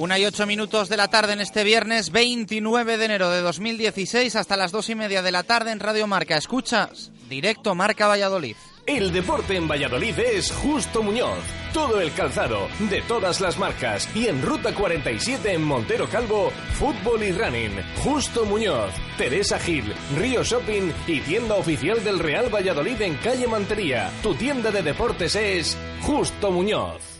Una y ocho minutos de la tarde en este viernes 29 de enero de 2016 hasta las dos y media de la tarde en Radio Marca. Escuchas directo Marca Valladolid. El deporte en Valladolid es Justo Muñoz. Todo el calzado, de todas las marcas. Y en Ruta 47 en Montero Calvo, fútbol y running. Justo Muñoz, Teresa Gil, Río Shopping y tienda oficial del Real Valladolid en calle Mantería. Tu tienda de deportes es Justo Muñoz.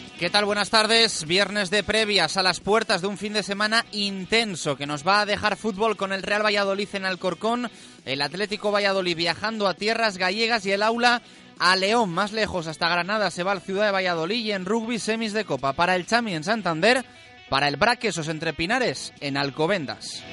¿Qué tal? Buenas tardes. Viernes de previas a las puertas de un fin de semana intenso que nos va a dejar fútbol con el Real Valladolid en Alcorcón, el Atlético Valladolid viajando a tierras gallegas y el aula a León, más lejos hasta Granada se va al Ciudad de Valladolid y en rugby semis de copa para el Chami en Santander, para el Braquesos entre Pinares en Alcobendas.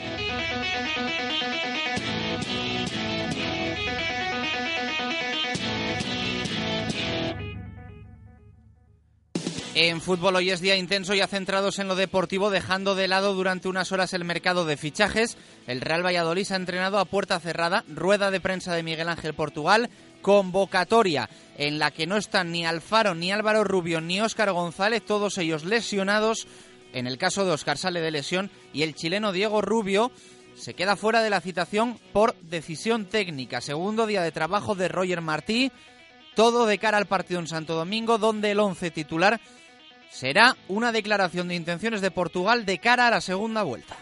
En fútbol hoy es día intenso ya centrados en lo deportivo, dejando de lado durante unas horas el mercado de fichajes. El Real Valladolid se ha entrenado a puerta cerrada, rueda de prensa de Miguel Ángel Portugal, convocatoria en la que no están ni Alfaro, ni Álvaro Rubio, ni Óscar González, todos ellos lesionados. En el caso de Óscar sale de lesión y el chileno Diego Rubio se queda fuera de la citación por decisión técnica. Segundo día de trabajo de Roger Martí, todo de cara al partido en Santo Domingo, donde el once titular será una declaración de intenciones de Portugal de cara a la segunda vuelta.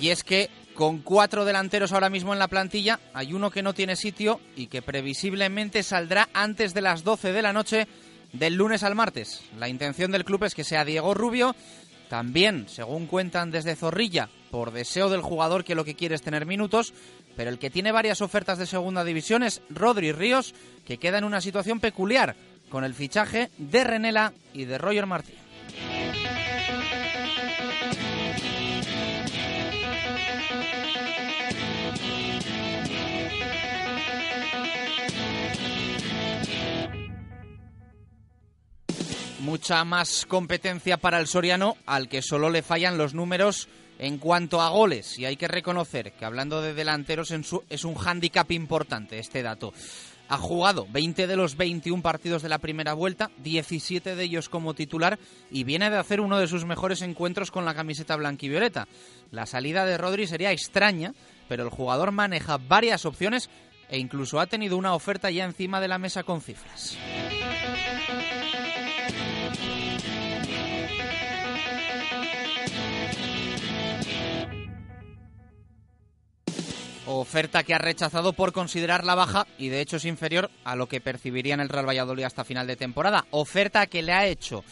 Y es que con cuatro delanteros ahora mismo en la plantilla, hay uno que no tiene sitio y que previsiblemente saldrá antes de las 12 de la noche del lunes al martes. La intención del club es que sea Diego Rubio, también, según cuentan desde Zorrilla, por deseo del jugador que lo que quiere es tener minutos, pero el que tiene varias ofertas de segunda división es Rodri Ríos, que queda en una situación peculiar con el fichaje de Renela y de Roger Martí. Mucha más competencia para el Soriano, al que solo le fallan los números en cuanto a goles. Y hay que reconocer que hablando de delanteros es un hándicap importante este dato. Ha jugado 20 de los 21 partidos de la primera vuelta, 17 de ellos como titular y viene de hacer uno de sus mejores encuentros con la camiseta blanquivioleta. La salida de Rodri sería extraña, pero el jugador maneja varias opciones e incluso ha tenido una oferta ya encima de la mesa con cifras. Oferta que ha rechazado por considerar la baja y de hecho es inferior a lo que percibiría en el Real Valladolid hasta final de temporada. Oferta que le ha hecho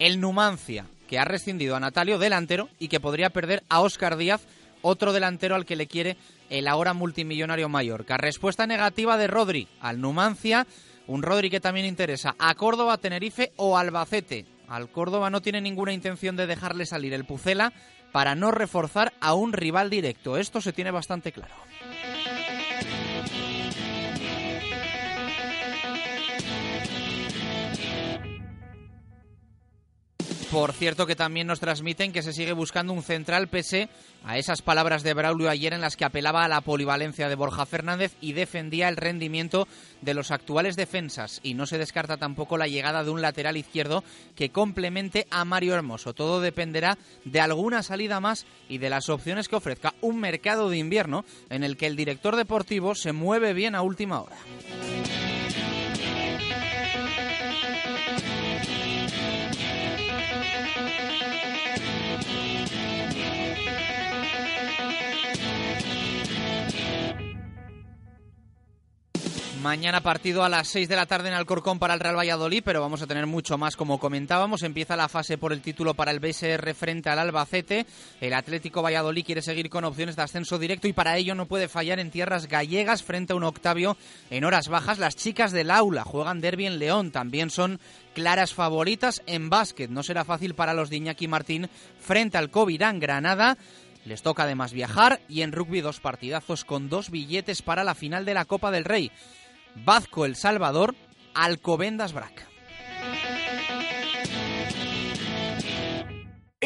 el Numancia, que ha rescindido a Natalio delantero y que podría perder a Óscar Díaz, otro delantero al que le quiere el ahora multimillonario Mallorca. Respuesta negativa de Rodri al Numancia, un Rodri que también interesa a Córdoba, Tenerife o Albacete. Al Córdoba no tiene ninguna intención de dejarle salir el Pucela para no reforzar a un rival directo. Esto se tiene bastante claro. Por cierto que también nos transmiten que se sigue buscando un central pese a esas palabras de Braulio ayer en las que apelaba a la polivalencia de Borja Fernández y defendía el rendimiento de los actuales defensas y no se descarta tampoco la llegada de un lateral izquierdo que complemente a Mario Hermoso. Todo dependerá de alguna salida más y de las opciones que ofrezca un mercado de invierno en el que el director deportivo se mueve bien a última hora. Mañana partido a las 6 de la tarde en Alcorcón para el Real Valladolid, pero vamos a tener mucho más como comentábamos. Empieza la fase por el título para el BSR frente al Albacete. El Atlético Valladolid quiere seguir con opciones de ascenso directo y para ello no puede fallar en tierras gallegas frente a un Octavio en horas bajas. Las chicas del aula juegan derby en León, también son claras favoritas en básquet. No será fácil para los de Iñaki Martín frente al Covirán Granada. Les toca además viajar y en rugby dos partidazos con dos billetes para la final de la Copa del Rey. Vazco El Salvador, Alcobendas Brac.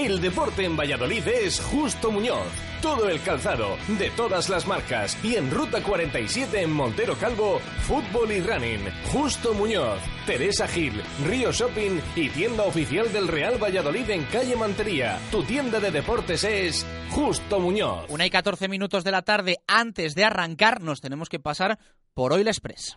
El deporte en Valladolid es Justo Muñoz. Todo el calzado, de todas las marcas. Y en Ruta 47 en Montero Calvo, fútbol y running. Justo Muñoz, Teresa Gil, Río Shopping y tienda oficial del Real Valladolid en calle Mantería. Tu tienda de deportes es Justo Muñoz. Una y 14 minutos de la tarde antes de arrancar, nos tenemos que pasar por Oil Express.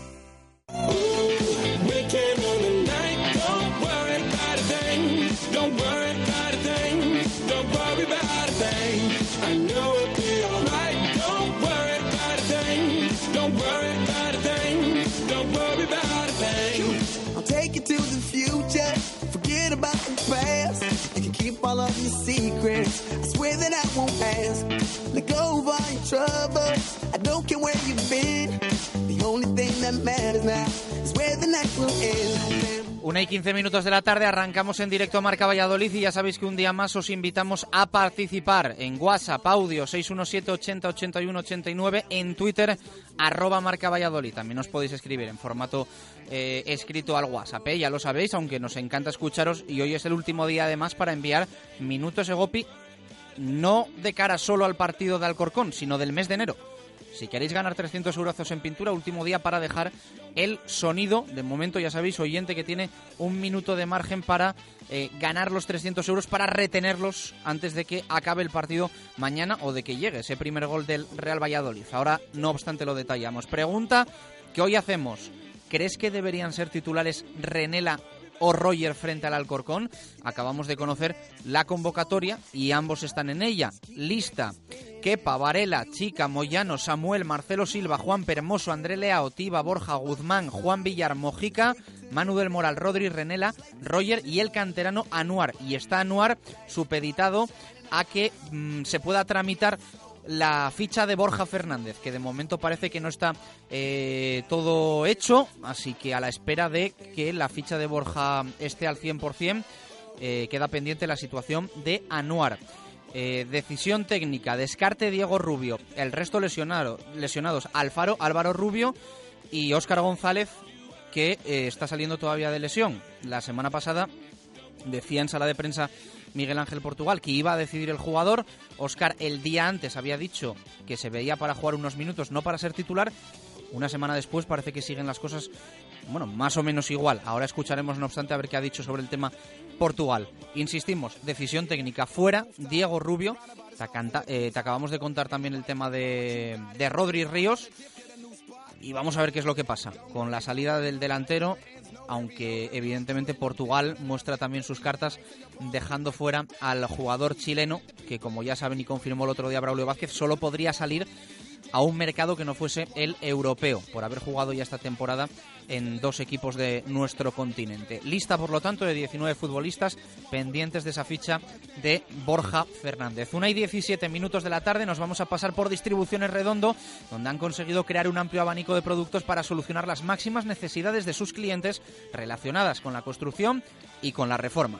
All of your secrets. I swear that I won't ask. Let go of all your troubles. I don't care where you've been. Una y quince minutos de la tarde arrancamos en directo a Marca Valladolid y ya sabéis que un día más os invitamos a participar en WhatsApp, audio 617 80 81 89, en Twitter, arroba Marca Valladolid. También os podéis escribir en formato eh, escrito al WhatsApp, ¿eh? ya lo sabéis, aunque nos encanta escucharos y hoy es el último día además para enviar minutos Egopi no de cara solo al partido de Alcorcón, sino del mes de enero. Si queréis ganar 300 euros en pintura, último día para dejar el sonido. De momento, ya sabéis, oyente que tiene un minuto de margen para eh, ganar los 300 euros, para retenerlos antes de que acabe el partido mañana o de que llegue ese primer gol del Real Valladolid. Ahora, no obstante, lo detallamos. Pregunta que hoy hacemos. ¿Crees que deberían ser titulares Renela o Roger frente al Alcorcón. Acabamos de conocer la convocatoria y ambos están en ella. Lista Kepa, Varela, Chica, Moyano, Samuel, Marcelo Silva, Juan Permoso, André Leao, Tiba, Borja, Guzmán, Juan Villar, Mojica, Manu del Moral, Rodri, Renela, Roger y el canterano Anuar. Y está Anuar supeditado a que mm, se pueda tramitar la ficha de Borja Fernández, que de momento parece que no está eh, todo hecho, así que a la espera de que la ficha de Borja esté al 100%, eh, queda pendiente la situación de Anuar. Eh, decisión técnica, descarte Diego Rubio, el resto lesionado, lesionados Alfaro, Álvaro Rubio y Óscar González, que está saliendo todavía de lesión. La semana pasada decía en sala de prensa Miguel Ángel Portugal, que iba a decidir el jugador. Oscar el día antes había dicho que se veía para jugar unos minutos, no para ser titular. Una semana después parece que siguen las cosas, bueno, más o menos igual. Ahora escucharemos, no obstante, a ver qué ha dicho sobre el tema Portugal. Insistimos, decisión técnica fuera, Diego Rubio. Te, eh, acabamos de contar también el tema de, de Rodri Ríos. Y vamos a ver qué es lo que pasa. Con la salida del delantero, aunque evidentemente Portugal muestra también sus cartas dejando fuera al jugador chileno, que como ya saben y confirmó el otro día Braulio Vázquez, solo podría salir a un mercado que no fuese el europeo, por haber jugado ya esta temporada en dos equipos de nuestro continente. Lista, por lo tanto, de 19 futbolistas pendientes de esa ficha de Borja Fernández. Una y 17 minutos de la tarde nos vamos a pasar por Distribuciones Redondo, donde han conseguido crear un amplio abanico de productos para solucionar las máximas necesidades de sus clientes relacionadas con la construcción y con la reforma.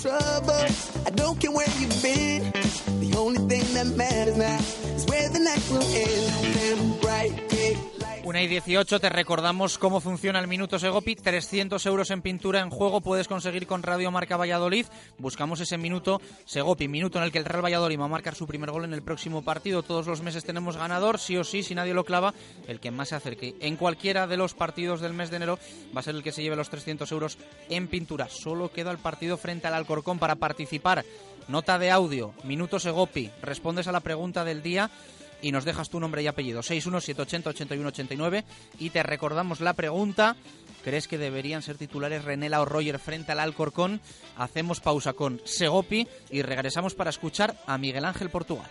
trouble. I don't care where you've been. The only thing that matters now is where the night will end. Damn right. 1 y 18, te recordamos cómo funciona el Minuto Segopi. 300 euros en pintura en juego puedes conseguir con Radio Marca Valladolid. Buscamos ese Minuto Segopi, minuto en el que el Real Valladolid va a marcar su primer gol en el próximo partido. Todos los meses tenemos ganador, sí o sí, si nadie lo clava, el que más se acerque en cualquiera de los partidos del mes de enero va a ser el que se lleve los 300 euros en pintura. Solo queda el partido frente al Alcorcón para participar. Nota de audio, Minuto Segopi, respondes a la pregunta del día y nos dejas tu nombre y apellido 617808189 y te recordamos la pregunta ¿Crees que deberían ser titulares Renela o Roger frente al Alcorcón? Hacemos pausa con Segopi y regresamos para escuchar a Miguel Ángel Portugal.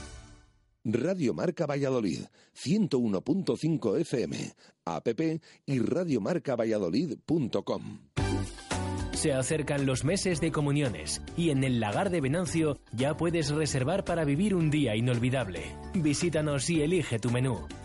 Radio Marca Valladolid, 101.5 FM, app y radiomarcavalladolid.com. Se acercan los meses de comuniones y en el lagar de Venancio ya puedes reservar para vivir un día inolvidable. Visítanos y elige tu menú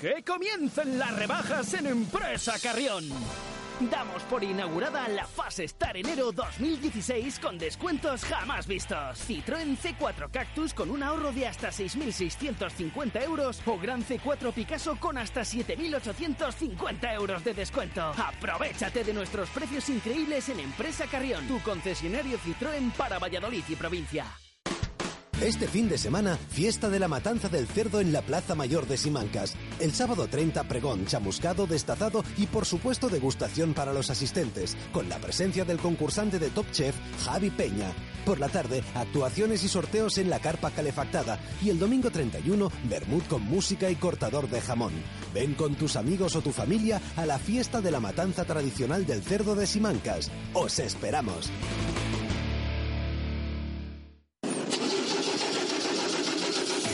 Que comiencen las rebajas en Empresa Carrión. Damos por inaugurada la fase Star enero 2016 con descuentos jamás vistos. Citroën C4 Cactus con un ahorro de hasta 6.650 euros o Gran C4 Picasso con hasta 7.850 euros de descuento. Aprovechate de nuestros precios increíbles en Empresa Carrión, tu concesionario Citroën para Valladolid y provincia. Este fin de semana, fiesta de la matanza del cerdo en la Plaza Mayor de Simancas. El sábado 30, pregón, chamuscado, destazado y por supuesto degustación para los asistentes, con la presencia del concursante de Top Chef, Javi Peña. Por la tarde, actuaciones y sorteos en la carpa calefactada. Y el domingo 31, Bermud con música y cortador de jamón. Ven con tus amigos o tu familia a la fiesta de la matanza tradicional del cerdo de Simancas. ¡Os esperamos!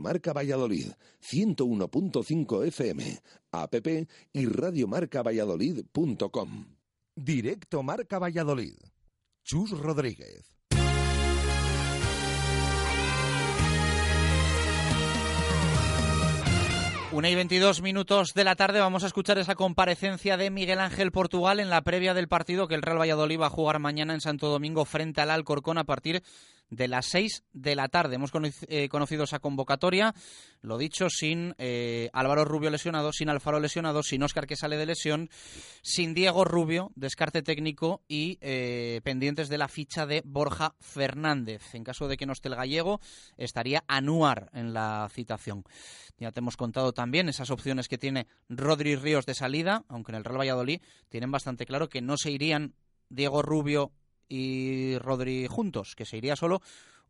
Marca Valladolid, 101.5 FM, app y radiomarcavalladolid.com. Directo Marca Valladolid. Chus Rodríguez. Una y 22 minutos de la tarde vamos a escuchar esa comparecencia de Miguel Ángel Portugal en la previa del partido que el Real Valladolid va a jugar mañana en Santo Domingo frente al Alcorcón a partir de las 6 de la tarde. Hemos eh, conocido esa convocatoria, lo dicho, sin eh, Álvaro Rubio lesionado, sin Alfaro lesionado, sin Óscar que sale de lesión, sin Diego Rubio, descarte técnico y eh, pendientes de la ficha de Borja Fernández. En caso de que no esté el gallego, estaría Anuar en la citación. Ya te hemos contado también esas opciones que tiene Rodri Ríos de salida, aunque en el Real Valladolid tienen bastante claro que no se irían Diego Rubio y Rodri juntos, que se iría solo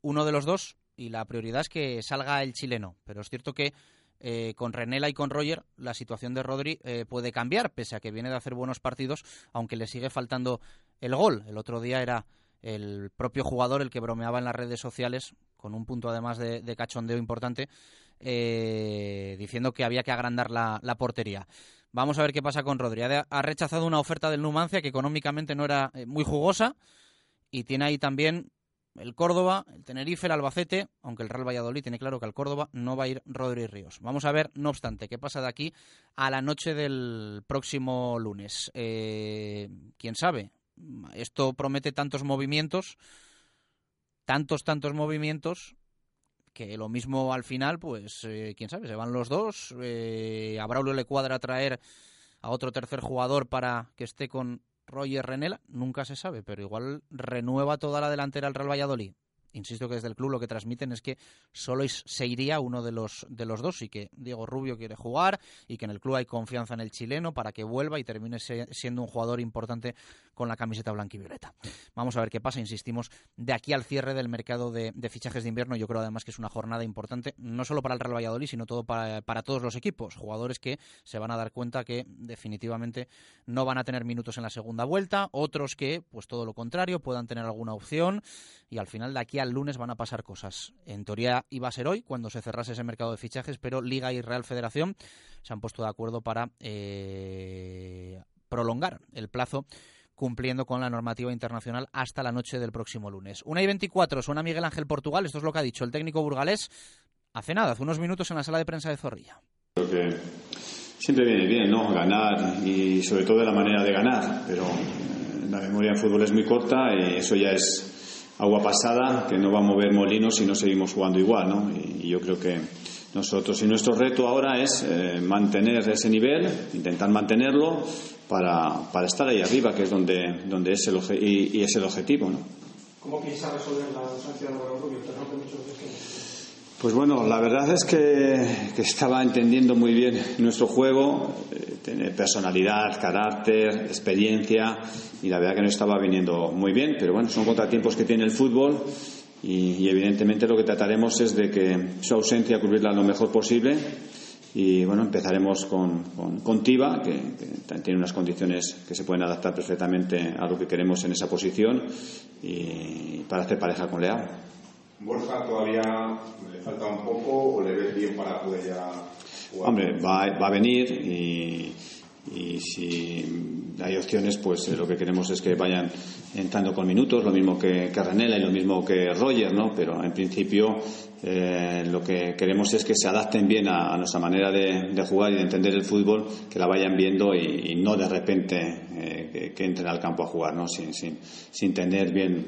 uno de los dos y la prioridad es que salga el chileno. Pero es cierto que eh, con Renela y con Roger la situación de Rodri eh, puede cambiar, pese a que viene de hacer buenos partidos, aunque le sigue faltando el gol. El otro día era el propio jugador el que bromeaba en las redes sociales, con un punto además de, cachondeo importante, eh, diciendo que había que agrandar la, la portería. Vamos a ver qué pasa con Rodri. Ha rechazado una oferta del Numancia que económicamente no era muy jugosa y tiene ahí también el Córdoba, el Tenerife, el Albacete, aunque el Real Valladolid tiene claro que al Córdoba no va a ir Rodri Ríos. Vamos a ver, no obstante, qué pasa de aquí a la noche del próximo lunes. Eh, ¿Quién sabe? Esto promete tantos movimientos, tantos, tantos movimientos, que lo mismo al final, pues, eh, quién sabe, se van los dos. Eh, a Braulio le cuadra traer a otro tercer jugador para que esté con Roger Renela, nunca se sabe, pero igual renueva toda la delantera al Real Valladolid insisto que desde el club lo que transmiten es que solo se iría uno de los, de los dos y que Diego Rubio quiere jugar y que en el club hay confianza en el chileno para que vuelva y termine siendo un jugador importante con la camiseta blanca y violeta. Vamos a ver qué pasa, insistimos, de aquí al cierre del mercado de, fichajes de invierno. Yo creo además que es una jornada importante, no solo para el Real Valladolid, sino todo para, para todos los equipos. Jugadores que se van a dar cuenta que definitivamente no van a tener minutos en la segunda vuelta, otros que, pues todo lo contrario, puedan tener alguna opción y al final de aquí al lunes van a pasar cosas. En teoría iba a ser hoy cuando se cerrase ese mercado de fichajes, pero Liga y Real Federación se han puesto de acuerdo para eh, prolongar el plazo cumpliendo con la normativa internacional hasta la noche del próximo lunes. Una y 24, suena Miguel Ángel Portugal, esto es lo que ha dicho el técnico burgalés hace nada, hace unos minutos en la sala de prensa de Zorrilla. Creo que siempre viene bien, ¿no? Ganar y sobre todo de la manera de ganar, pero la memoria en fútbol es muy corta y eso ya es agua pasada que no va a mover molinos si no seguimos jugando igual, ¿no? Y, yo creo que nosotros y nuestro reto ahora es eh, mantener ese nivel, intentar mantenerlo para, para, estar ahí arriba, que es donde, donde es el y, es el objetivo, ¿no? ¿Cómo piensa resolver la ausencia de Rubio? Pues bueno, la verdad es que, estaba entendiendo muy bien nuestro juego, eh, tiene personalidad, carácter, experiencia y la verdad que no estaba viniendo muy bien, pero bueno, son contratiempos que tiene el fútbol y, evidentemente lo que trataremos es de que su ausencia cubrirla lo mejor posible y bueno, empezaremos con, con, Tiba, que, que, tiene unas condiciones que se pueden adaptar perfectamente a lo que queremos en esa posición y para hacer pareja con Leao. Borja todavía le falta un poco o le ves bien para poder ya jugar? Hombre, va, va a venir y, y si hay opciones, pues eh, lo que queremos es que vayan entrando con minutos, lo mismo que, que Renela y lo mismo que Roger, ¿no? Pero en principio eh, lo que queremos es que se adapten bien a, nuestra manera de, jugar y de entender el fútbol, que la vayan viendo y, no de repente eh, que, entren al campo a jugar, ¿no? Sin, sin, sin tener bien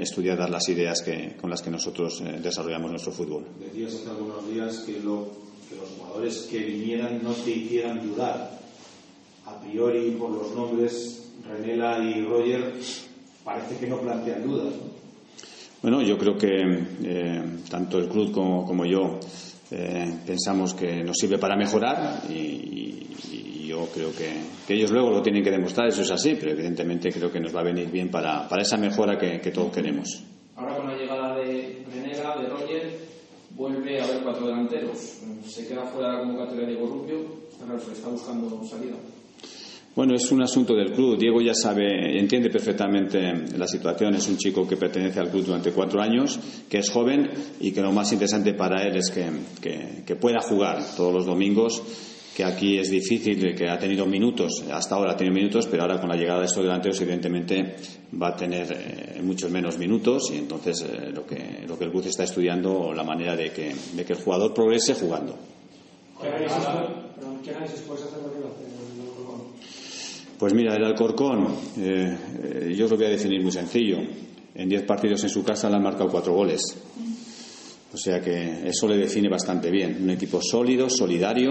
estudiadas las ideas que, con las que nosotros desarrollamos nuestro fútbol. Decías hace algunos días que, lo, que los jugadores que vinieran no te hicieran dudar a priori por los nombres Renela y Roger parece que no plantean dudas. Bueno, yo creo que eh, tanto el club como, yo eh, pensamos que nos sirve para mejorar y, yo creo que, ellos luego lo tienen que demostrar, eso es así, pero evidentemente creo que nos va a venir bien para, para esa mejora que, todos queremos. Ahora con la llegada de Renela, de Roger, vuelve a haber cuatro delanteros. Se queda fuera de la convocatoria de Diego Rubio, se está buscando salida. Bueno, es un asunto del club. Diego ya sabe, entiende perfectamente la situación. Es un chico que pertenece al club durante cuatro años, que es joven y que lo más interesante para él es que, pueda jugar todos los domingos que aquí es difícil, que ha tenido minutos, hasta ahora ha tenido minutos, pero ahora con la llegada de estos delanteros evidentemente va a tener eh, muchos menos minutos y entonces eh, lo, que, lo que el club está estudiando, la manera de que, de que el jugador progrese jugando. ¿Qué análisis puedes hacer pues mira, el Alcorcón, eh, yo os lo voy a definir muy sencillo. En diez partidos en su casa le han marcado cuatro goles. O sea que eso le define bastante bien. Un equipo sólido, solidario,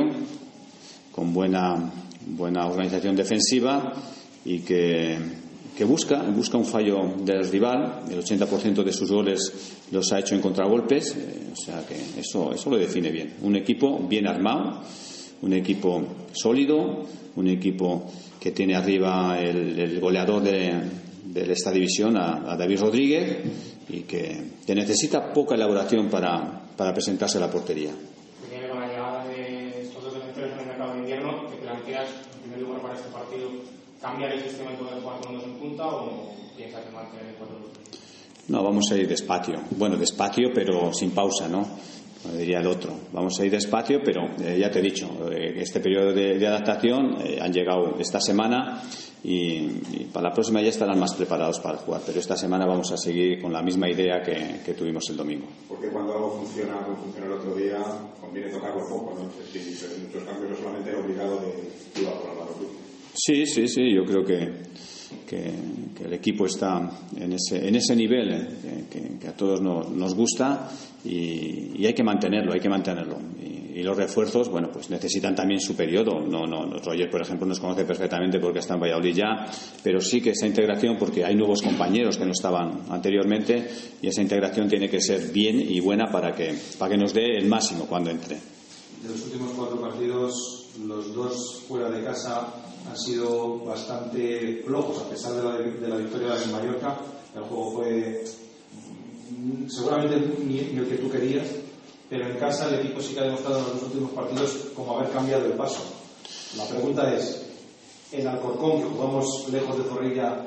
con buena, buena organización defensiva y que, busca, busca un fallo del rival. El 80% de sus goles los ha hecho en contragolpes. Eh, o sea que eso, eso lo define bien. Un equipo bien armado, un equipo sólido, un equipo que tiene arriba el, goleador de, esta división, a, David Rodríguez, y que, necesita poca elaboración para, para presentarse a la portería. Con la llegada de estos dos defensores en el mercado de invierno, ¿te planteas, en primer lugar para partido, cambiar el sistema y poder jugar con dos en punta o piensas en mantener el 4 No, vamos a ir despacio. Bueno, despacio, pero sin pausa, ¿no? Diría el otro. Vamos a ir despacio, pero eh, ya te he dicho, eh, este periodo de, adaptación eh, han llegado esta semana y, para la próxima ya estarán más preparados para jugar. Pero esta semana vamos a seguir con la misma idea que, tuvimos el domingo. Porque cuando algo funciona como funcionó el otro día, conviene tocarlo poco, ¿no? Si muchos cambios no solamente obligado de por el Sí, sí, sí, yo creo que, que, el equipo está en ese, en ese nivel que, a todos nos, nos gusta y, hay que mantenerlo, hay que mantenerlo. Y, los refuerzos, bueno, pues necesitan también su periodo. No, no, Roger, por ejemplo, nos conoce perfectamente porque está en Valladolid ya, pero sí que esa integración, porque hay nuevos compañeros que no estaban anteriormente, y esa integración tiene que ser bien y buena para que, para que nos dé el máximo cuando entre. De los últimos cuatro partidos, los dos fuera de casa han sido bastante flojos, a pesar de la, de la victoria de Mallorca. El juego fue seguramente ni, el que tú querías, pero en casa el equipo sí que ha demostrado en los últimos partidos como haber cambiado el paso. La pregunta es, en Alcorcón, que jugamos lejos de Zorrilla,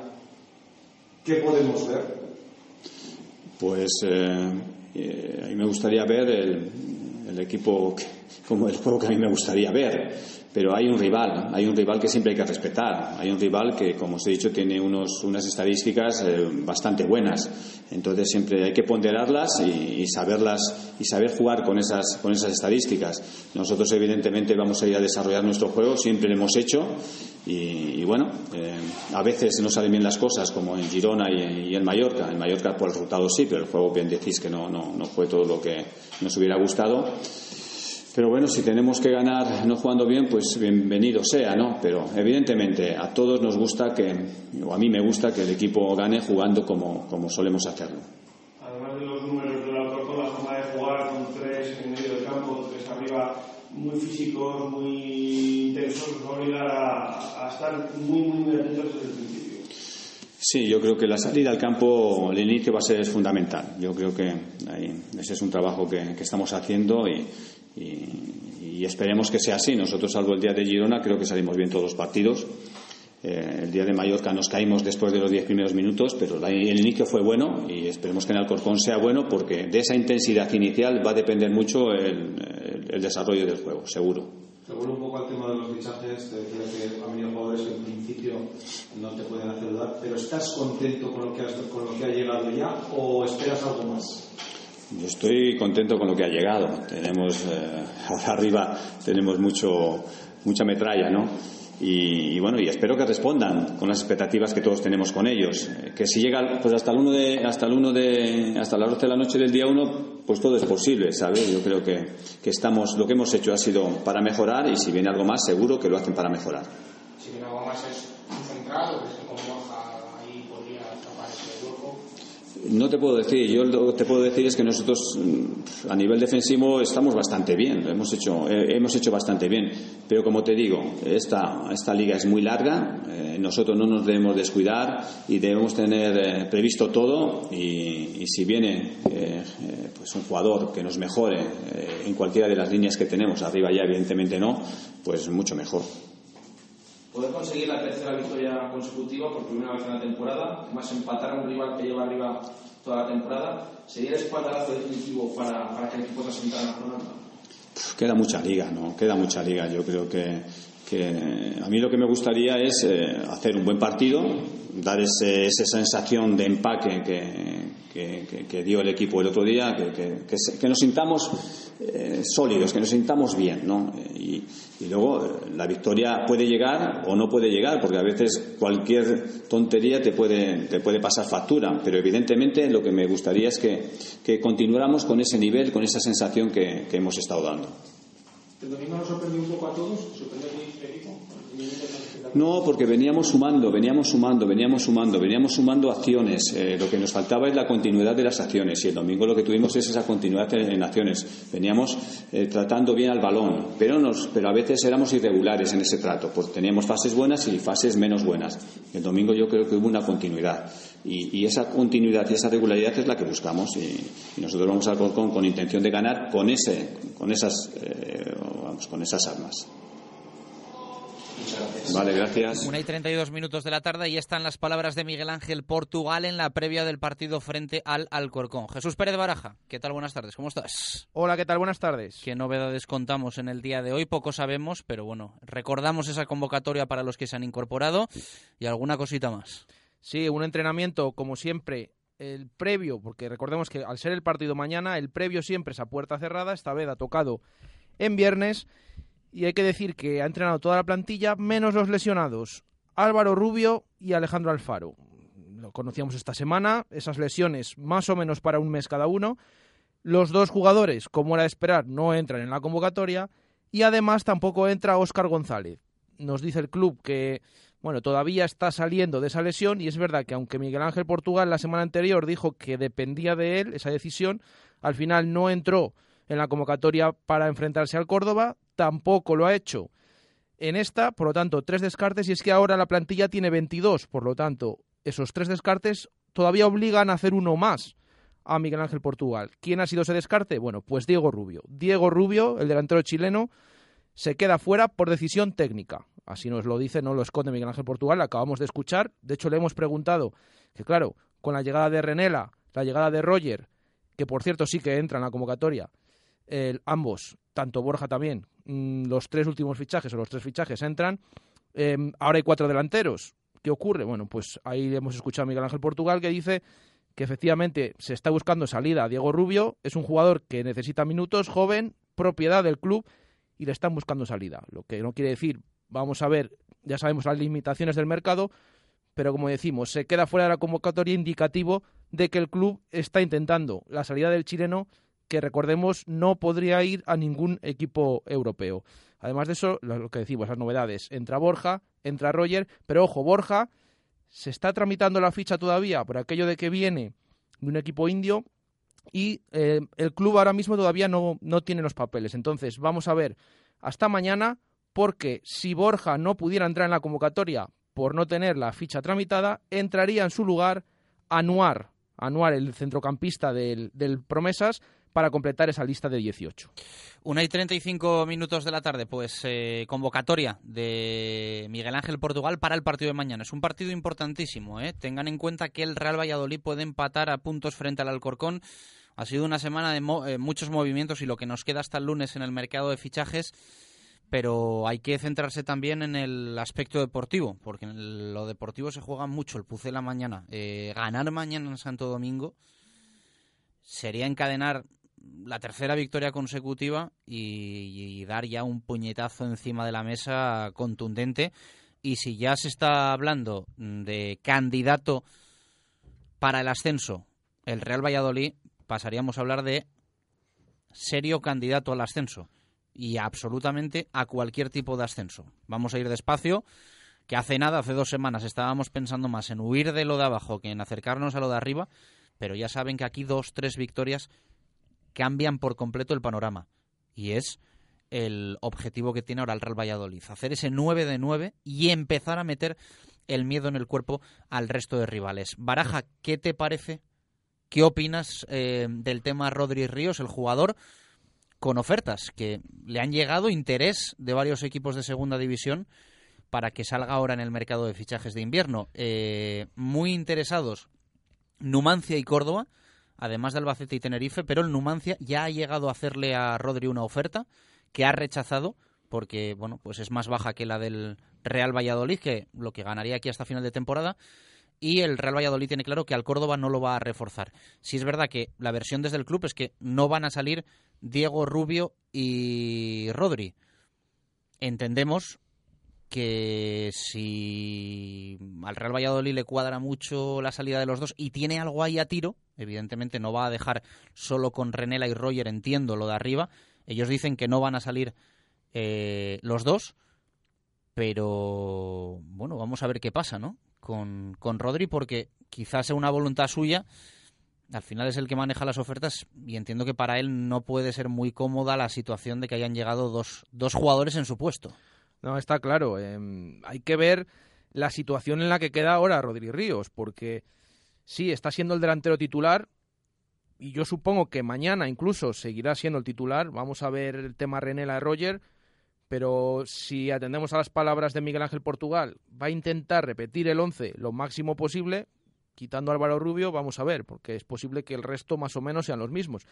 ¿qué podemos ver? Pues eh, eh, a mí me gustaría ver el, el equipo como el juego que a mí me gustaría ver pero hay un rival, hay un rival que siempre hay que respetar, hay un rival que, como os he dicho, tiene unos, unas estadísticas eh, bastante buenas, entonces siempre hay que ponderarlas y, saberlas y saber jugar con esas, con esas estadísticas. Nosotros, evidentemente, vamos a ir a desarrollar nuestro juego, siempre lo hemos hecho y, bueno, eh, a veces no salen bien las cosas, como en Girona y, en Mallorca. En Mallorca por el resultado sí, pero el juego bien decís que no, no, no fue todo lo que nos hubiera gustado. Pero bueno, si tenemos que ganar no jugando bien, pues bienvenido sea, ¿no? Pero evidentemente a todos nos gusta que, o a mí me gusta que el equipo gane jugando como, como solemos hacerlo. Además de los números autor, la forma de jugar con tres en medio del campo, tres arriba, muy físicos, muy intensos, nos va a obligar a, estar muy, muy, muy atentos desde el principio. Sí, yo creo que la salida al campo, el inicio va a ser fundamental. Yo creo que ese es un trabajo que, que estamos haciendo y, y, esperemos que sea así. Nosotros, salvo el día de Girona, creo que salimos bien todos los partidos. Eh, el día de Mallorca nos caímos después de los diez primeros minutos, pero el inicio fue bueno y esperemos que en Alcorcón sea bueno porque de esa intensidad inicial va a depender mucho el, desarrollo del juego, seguro. Vuelvo un poco al tema de los fichajes. Te decía que han venido jugadores que en principio no te pueden hacer dudar. ¿Pero estás contento con lo que, has, con lo que ha llegado ya o esperas algo más? Yo estoy contento con lo que ha llegado. Tenemos, eh, arriba tenemos mucho, mucha metralla, ¿no? Y, y, bueno, y espero que respondan con las expectativas que todos tenemos con ellos. Eh, Que si llega pues hasta el 1 de, hasta el 1 de, hasta las 12 de la noche del día 1, pues todo es posible, ¿sabes? Yo creo que, que estamos, lo que hemos hecho ha sido para mejorar y si viene algo más, seguro que lo hacen para mejorar. Si viene algo más es un central o crees que con Borja ahí podría tapar ese hueco. No te puedo decir, yo lo que te puedo decir es que nosotros mm, a nivel defensivo estamos bastante bien, hemos hecho, eh, hemos hecho bastante bien, pero como te digo, esta, esta liga es muy larga, eh, nosotros no nos debemos descuidar y debemos tener eh, previsto todo y, y si viene eh, pues un jugador que nos mejore en cualquiera de las líneas que tenemos, arriba ya evidentemente no, pues mucho mejor. Poder conseguir la tercera victoria consecutiva por primera vez en la temporada, más empatar a un rival que lleva arriba toda la temporada, ¿sería el espaldarazo definitivo para, que el equipo se asentara en la jornada? Queda mucha liga, ¿no? Queda mucha liga. Yo creo que, a mí lo que me gustaría es eh, hacer un buen partido, dar ese, esa sensación de empaque que, que, dio el equipo el otro día, que, nos sintamos eh, sólidos, que nos sintamos bien, ¿no? Y, y luego eh, la victoria puede llegar o no puede llegar, porque a veces cualquier tontería te puede, te puede pasar factura, pero evidentemente lo que me gustaría es que, continuáramos con ese nivel, con esa sensación que hemos estado dando. ¿El domingo nos sorprendió un poco a todos? ¿Sorprendió. No, porque veníamos sumando, veníamos sumando, veníamos sumando, veníamos sumando acciones. Eh, lo que nos faltaba es la continuidad de las acciones y el domingo lo que tuvimos es esa continuidad en, acciones. Veníamos eh, tratando bien al balón, pero, nos, pero a veces éramos irregulares en ese trato. Pues teníamos fases buenas y fases menos buenas. El domingo yo creo que hubo una continuidad y, esa continuidad y esa regularidad es la que buscamos y, nosotros vamos al Alcorcón con intención de ganar con ese, con esas, eh, con esas armas. Vale, gracias. Una y 32 minutos de la tarde y están las palabras de Miguel Ángel Portugal en la previa del partido frente al Alcorcón. Jesús Pérez Baraja, ¿qué tal? Buenas tardes, ¿cómo estás? Hola, ¿qué tal? Buenas tardes. ¿Qué novedades contamos en el día de hoy? Poco sabemos, pero bueno, recordamos esa convocatoria para los que se han incorporado y alguna cosita más. Sí, un entrenamiento, como siempre, el previo, porque recordemos que al ser el partido mañana, el previo siempre es a puerta cerrada, esta vez ha tocado en viernes, y hay que decir que ha entrenado toda la plantilla, menos los lesionados, Álvaro Rubio y Alejandro Alfaro. Lo conocíamos esta semana, esas lesiones más o menos para un mes cada uno. Los dos jugadores, como era de esperar, no entran en la convocatoria, y además tampoco entra Óscar González. Nos dice el club que bueno, todavía está saliendo de esa lesión y es verdad que aunque Miguel Ángel Portugal la semana anterior dijo que dependía de él esa decisión, al final no entró en la convocatoria para enfrentarse al Córdoba, tampoco lo ha hecho en esta, por lo tanto, tres descartes y es que ahora la plantilla tiene 22, por lo tanto, esos tres descartes todavía obligan a hacer uno más a Miguel Ángel Portugal. ¿Quién ha sido ese descarte? Bueno, pues Diego Rubio. Diego Rubio, el delantero chileno, se queda fuera por decisión técnica. Así nos lo dice, no lo esconde Miguel Ángel Portugal, lo acabamos de escuchar. De hecho, le hemos preguntado que, claro, con la llegada de Renela, la llegada de Roger, que por cierto sí que entra en la convocatoria, ambos, tanto Borja también, mm, los tres últimos fichajes o los tres fichajes entran. Eh, ahora hay cuatro delanteros. ¿Qué ocurre? Bueno, pues ahí hemos escuchado a Miguel Ángel Portugal que dice que efectivamente se está buscando salida a Diego Rubio. Es un jugador que necesita minutos, joven, propiedad del club y le están buscando salida. Lo que no quiere decir, vamos a ver, ya sabemos las limitaciones del mercado, pero como decimos, se queda fuera de la convocatoria indicativo de que el club está intentando la salida del chileno que recordemos no podría ir a ningún equipo europeo. Además de eso, lo que decimos, las novedades. Entra Borja, entra Roger, pero ojo, Borja se está tramitando la ficha todavía por aquello de que viene de un equipo indio y eh, el club ahora mismo todavía no, no tiene los papeles. Entonces, vamos a ver hasta mañana, porque si Borja no pudiera entrar en la convocatoria por no tener la ficha tramitada, entraría en su lugar Anuar, Anuar, el centrocampista del, del Promesas, para completar esa lista de 18. Una y 35 minutos de la tarde, pues eh, convocatoria de Miguel Ángel Portugal para el partido de mañana. Es un partido importantísimo, ¿eh? Tengan en cuenta que el Real Valladolid puede empatar a puntos frente al Alcorcón. Ha sido una semana de mo- eh, muchos movimientos y lo que nos queda hasta el lunes en el mercado de fichajes pero hay que centrarse también en el aspecto deportivo, porque en lo deportivo se juega mucho el Pucela mañana. Eh, ganar mañana en Santo Domingo sería encadenar la tercera victoria consecutiva y, dar ya un puñetazo encima de la mesa contundente. Y si ya se está hablando de candidato para el ascenso, el Real Valladolid, pasaríamos a hablar de serio candidato al ascenso y absolutamente a cualquier tipo de ascenso. Vamos a ir despacio, que hace nada, hace dos semanas estábamos pensando más en huir de lo de abajo que en acercarnos a lo de arriba, pero ya saben que aquí dos, tres victorias cambian por completo el panorama. Y es el objetivo que tiene ahora el Real Valladolid, hacer ese 9 de 9 y empezar a meter el miedo en el cuerpo al resto de rivales. Baraja, ¿qué te parece? ¿Qué opinas eh, del tema Rodri Ríos, el jugador con ofertas que le han llegado interés de varios equipos de segunda división para que salga ahora en el mercado de fichajes de invierno? Eh, muy interesados Numancia y Córdoba además de Albacete y Tenerife, pero el Numancia ya ha llegado a hacerle a Rodri una oferta que ha rechazado porque bueno, pues es más baja que la del Real Valladolid, que lo que ganaría aquí hasta final de temporada. Y el Real Valladolid tiene claro que al Córdoba no lo va a reforzar. Si es verdad que la versión desde el club es que no van a salir Diego Rubio y Rodri. Entendemos que si al Real Valladolid le cuadra mucho la salida de los dos y tiene algo ahí a tiro, evidentemente no va a dejar solo con Renela y Roger, entiendo lo de arriba. Ellos dicen que no van a salir eh, los dos, pero bueno, vamos a ver qué pasa, ¿no? Con, con Rodri, porque quizás sea una voluntad suya. Al final es el que maneja las ofertas y entiendo que para él no puede ser muy cómoda la situación de que hayan llegado dos, dos jugadores en su puesto. No, está claro. Em, hay que ver la situación en la que queda ahora Rodri Ríos, porque sí, está siendo el delantero titular y yo supongo que mañana incluso seguirá siendo el titular. Vamos a ver el tema Renela de Roger, pero si atendemos a las palabras de Miguel Ángel Portugal, va a intentar repetir el 11 lo máximo posible, quitando a Álvaro Rubio, vamos a ver, porque es posible que el resto más o menos sean los mismos.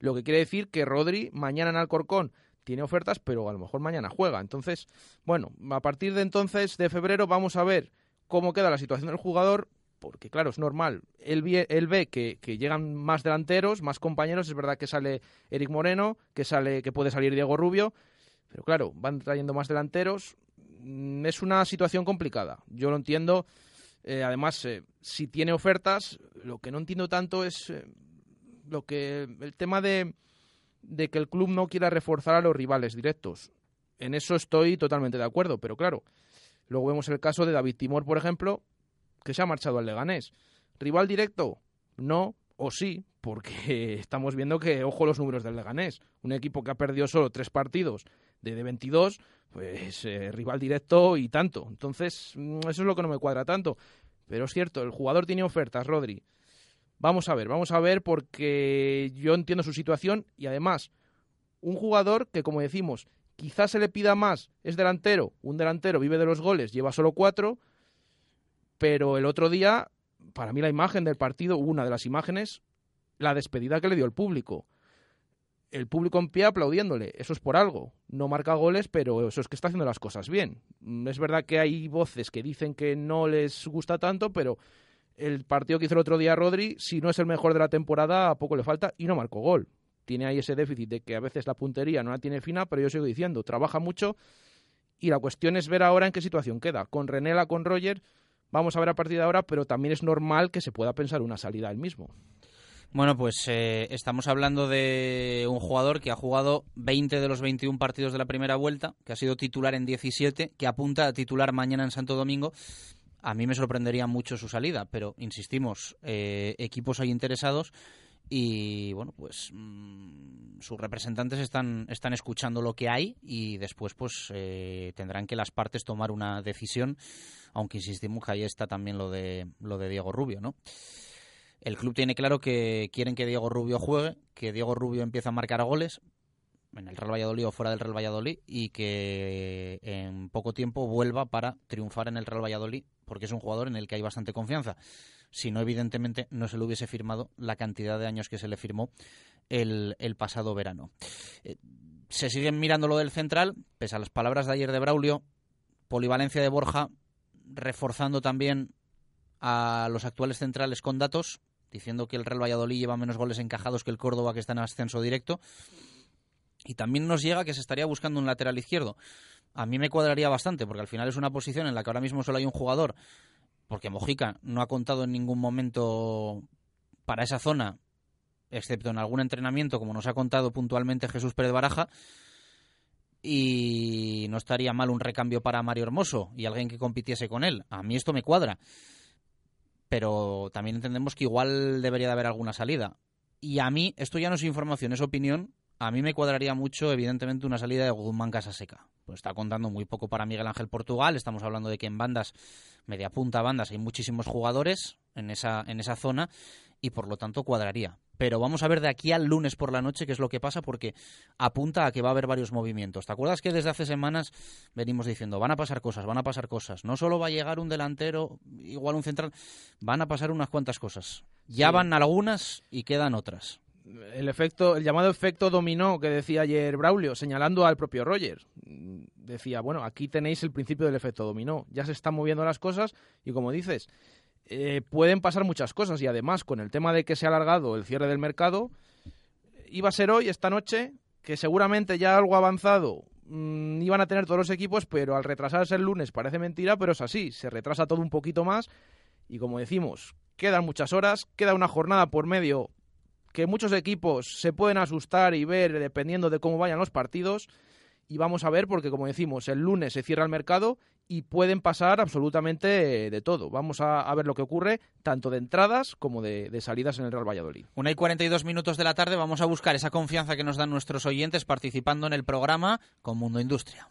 Lo que quiere decir que Rodri mañana en Alcorcón tiene ofertas, pero a lo mejor mañana juega. Entonces, bueno, a partir de entonces, de febrero, vamos a ver cómo queda la situación del jugador, porque claro, es normal. Él, ve que, llegan más delanteros, más compañeros. Es verdad que sale Eric Moreno, que sale, que puede salir Diego Rubio, pero claro, van trayendo más delanteros. Mm, es una situación complicada. Yo lo entiendo. Eh, además, eh, si tiene ofertas, lo que no entiendo tanto es eh, lo que el tema de de que el club no quiera reforzar a los rivales directos. En eso estoy totalmente de acuerdo, pero claro, luego vemos el caso de David Timor, por ejemplo, que se ha marchado al Leganés. ¿Rival directo? No, o sí, porque estamos viendo que, ojo los números del Leganés, un equipo que ha perdido solo tres partidos de, de 22, pues eh, rival directo y tanto. Entonces, mm, eso es lo que no me cuadra tanto. Pero es cierto, el jugador tiene ofertas, Rodri. Vamos a ver, vamos a ver porque yo entiendo su situación y además un jugador que, como decimos, quizás se le pida más, es delantero, un delantero vive de los goles, lleva solo cuatro, pero el otro día, para mí la imagen del partido, una de las imágenes, la despedida que le dio el público. El público en pie aplaudiéndole, eso es por algo. No marca goles, pero eso es que está haciendo las cosas bien. Es verdad que hay voces que dicen que no les gusta tanto, pero el partido que hizo el otro día Rodri, si no es el mejor de la temporada, a poco le falta y no marcó gol. Tiene ahí ese déficit de que a veces la puntería no la tiene fina, pero yo sigo diciendo, trabaja mucho y la cuestión es ver ahora en qué situación queda. Con Renela, con Roger, vamos a ver a partir de ahora, pero también es normal que se pueda pensar una salida él mismo. Bueno, pues eh, estamos hablando de un jugador que ha jugado 20 de los 21 partidos de la primera vuelta, que ha sido titular en 17, que apunta a titular mañana en Santo Domingo a mí me sorprendería mucho su salida, pero insistimos, eh, equipos hay interesados y bueno, pues mm, sus representantes están, están escuchando lo que hay y después pues eh, tendrán que las partes tomar una decisión, aunque insistimos que ahí está también lo de, lo de Diego Rubio, ¿no? El club tiene claro que quieren que Diego Rubio juegue, que Diego Rubio empiece a marcar goles, en el Real Valladolid o fuera del Real Valladolid y que en poco tiempo vuelva para triunfar en el Real Valladolid porque es un jugador en el que hay bastante confianza. Si no, evidentemente, no se le hubiese firmado la cantidad de años que se le firmó el, pasado verano. Eh, se siguen mirando lo del central, pese a las palabras de ayer de Braulio, polivalencia de Borja, reforzando también a los actuales centrales con datos, diciendo que el Real Valladolid lleva menos goles encajados que el Córdoba, que está en ascenso directo. Y también nos llega que se estaría buscando un lateral izquierdo. A mí me cuadraría bastante, porque al final es una posición en la que ahora mismo solo hay un jugador, porque Mojica no ha contado en ningún momento para esa zona excepto en algún entrenamiento, como nos ha contado puntualmente Jesús Pérez Baraja. Y no estaría mal un recambio para Mario Hermoso y alguien que compitiese con él. A mí esto me cuadra. Pero también entendemos que igual debería de haber alguna salida. Y a mí, esto ya no es información, es opinión. A mí me cuadraría mucho, evidentemente, una salida de Guzmán Casaseca. Pues está contando muy poco para Miguel Ángel Portugal. Estamos hablando de que en bandas, media punta bandas, hay muchísimos jugadores en esa, en esa zona y por lo tanto cuadraría. Pero vamos a ver de aquí al lunes por la noche qué es lo que pasa porque apunta a que va a haber varios movimientos. ¿Te acuerdas que desde hace semanas venimos diciendo van a pasar cosas, van a pasar cosas? No solo va a llegar un delantero, igual un central, van a pasar unas cuantas cosas. Ya van algunas y quedan otras. El efecto, el llamado efecto dominó que decía ayer Braulio, señalando al propio Roger. Decía, bueno, aquí tenéis el principio del efecto dominó. Ya se están moviendo las cosas y como dices, eh, pueden pasar muchas cosas y además con el tema de que se ha alargado el cierre del mercado, iba a ser hoy, esta noche, que seguramente ya algo avanzado mmm, iban a tener todos los equipos, pero al retrasarse el lunes parece mentira, pero es así, se retrasa todo un poquito más y como decimos, quedan muchas horas, queda una jornada por medio que muchos equipos se pueden asustar y ver dependiendo de cómo vayan los partidos y vamos a ver porque como decimos el lunes se cierra el mercado y pueden pasar absolutamente de todo. Vamos a, ver lo que ocurre tanto de entradas como de, de, salidas en el Real Valladolid. Una y 42 minutos de la tarde vamos a buscar esa confianza que nos dan nuestros oyentes participando en el programa con Mundo Industria.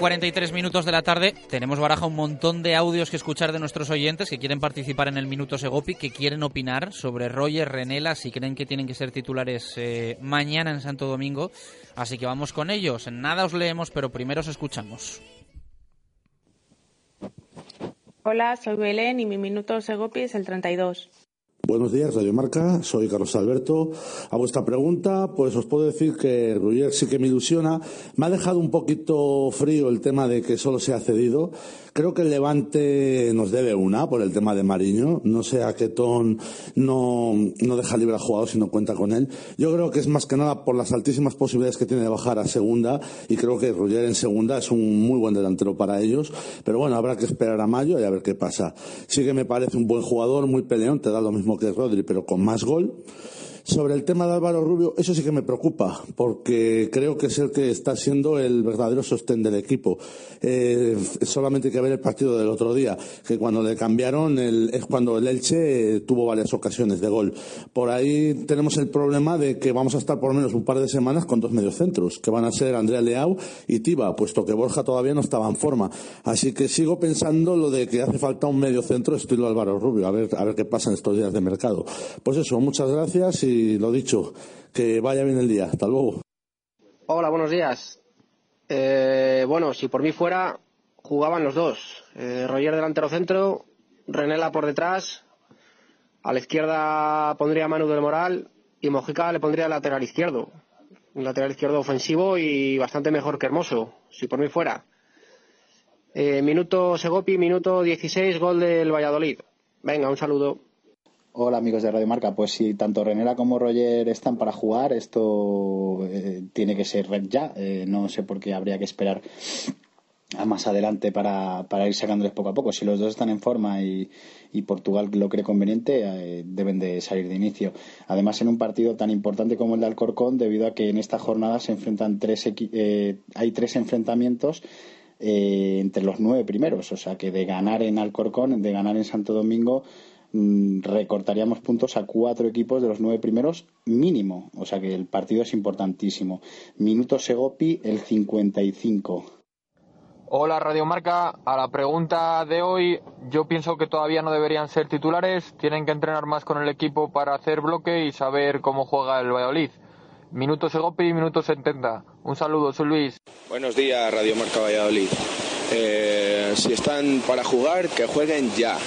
43 minutos de la tarde. Tenemos baraja un montón de audios que escuchar de nuestros oyentes que quieren participar en el Minuto Segopi, que quieren opinar sobre Roger Renela, si creen que tienen que ser titulares eh, mañana en Santo Domingo. Así que vamos con ellos. Nada os leemos, pero primero os escuchamos. Hola, soy Belén y mi Minuto Segopi es el 32. Buenos días, Radio Marca. Soy Carlos Alberto. A vuestra pregunta, pues os puedo decir que Ruller sí que me ilusiona. Me ha dejado un poquito frío el tema de que solo se ha cedido. Creo que el Levante nos debe una por el tema de Mariño. No sé a qué ton no, no deja libre al jugador si no cuenta con él. Yo creo que es más que nada por las altísimas posibilidades que tiene de bajar a segunda y creo que Ruller en segunda es un muy buen delantero para ellos. Pero bueno, habrá que esperar a mayo y a ver qué pasa. Sí que me parece un buen jugador, muy peleón, te da lo mismo que Rodri, pero con más gol. Sobre el tema de Álvaro Rubio, eso sí que me preocupa, porque creo que es el que está siendo el verdadero sostén del equipo. Eh, solamente hay que ver el partido del otro día, que cuando le cambiaron el, es cuando el Elche tuvo varias ocasiones de gol. Por ahí tenemos el problema de que vamos a estar por lo menos un par de semanas con dos mediocentros, que van a ser Andrea Leao y Tiba, puesto que Borja todavía no estaba en forma. Así que sigo pensando lo de que hace falta un mediocentro estilo Álvaro Rubio, a ver, a ver qué pasa en estos días de mercado. Pues eso, muchas gracias y y lo dicho, que vaya bien el día. Hasta luego. Hola, buenos días. Eh, bueno, si por mí fuera, jugaban los dos. Eh, Roger delantero centro, Renela por detrás, a la izquierda pondría Manu del Moral y Mojica le pondría lateral izquierdo. Un lateral izquierdo ofensivo y bastante mejor que Hermoso, si por mí fuera. Eh, minuto Segopi, minuto 16, gol del Valladolid. Venga, un saludo. Hola amigos de Radio Marca, pues si tanto Renera como Roger están para jugar, esto eh, tiene que ser ya. Eh, no sé por qué habría que esperar a más adelante para, para, ir sacándoles poco a poco. Si los dos están en forma y, Portugal lo cree conveniente, eh, deben de salir de inicio. Además, en un partido tan importante como el de Alcorcón, debido a que en esta jornada se enfrentan tres, eh, hay tres enfrentamientos eh, entre los nueve primeros. O sea que de ganar en Alcorcón, de ganar en Santo Domingo, recortaríamos puntos a cuatro equipos de los nueve primeros mínimo. O sea que el partido es importantísimo. Minuto Segopi, el 55. Hola Radio Marca, a la pregunta de hoy, yo pienso que todavía no deberían ser titulares, tienen que entrenar más con el equipo para hacer bloque y saber cómo juega el Valladolid. Minuto Segopi, minuto 70. Un saludo, soy Luis. Buenos días, Radio Marca Valladolid. Eh, si están para jugar, que jueguen ya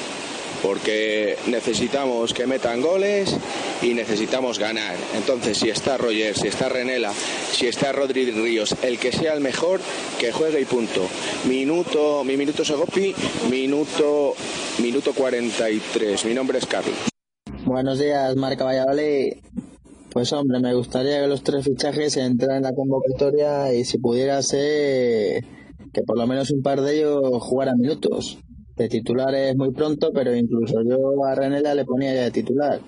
porque necesitamos que metan goles y necesitamos ganar. Entonces, si está Roger, si está Renela, si está Rodri Ríos, el que sea el mejor, que juegue y punto. Minuto, mi minuto Segopi, minuto, minuto 43. Mi nombre es Carlos. Buenos días, Marca Valladolid. Pues hombre, me gustaría que los tres fichajes entraran en la convocatoria y si pudiera ser que por lo menos un par de ellos jugaran minutos de titular es muy pronto, pero incluso yo a Renela le ponía ya de titular.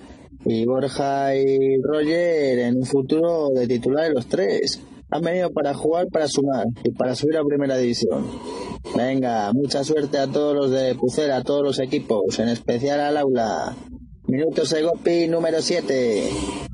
Y Borja y Roger en un futuro de titular los tres. Han venido para jugar, para sumar y para subir a primera división. Venga, mucha suerte a todos los de Pucera, a todos los equipos, en especial al aula. Minutos Segopi número 7.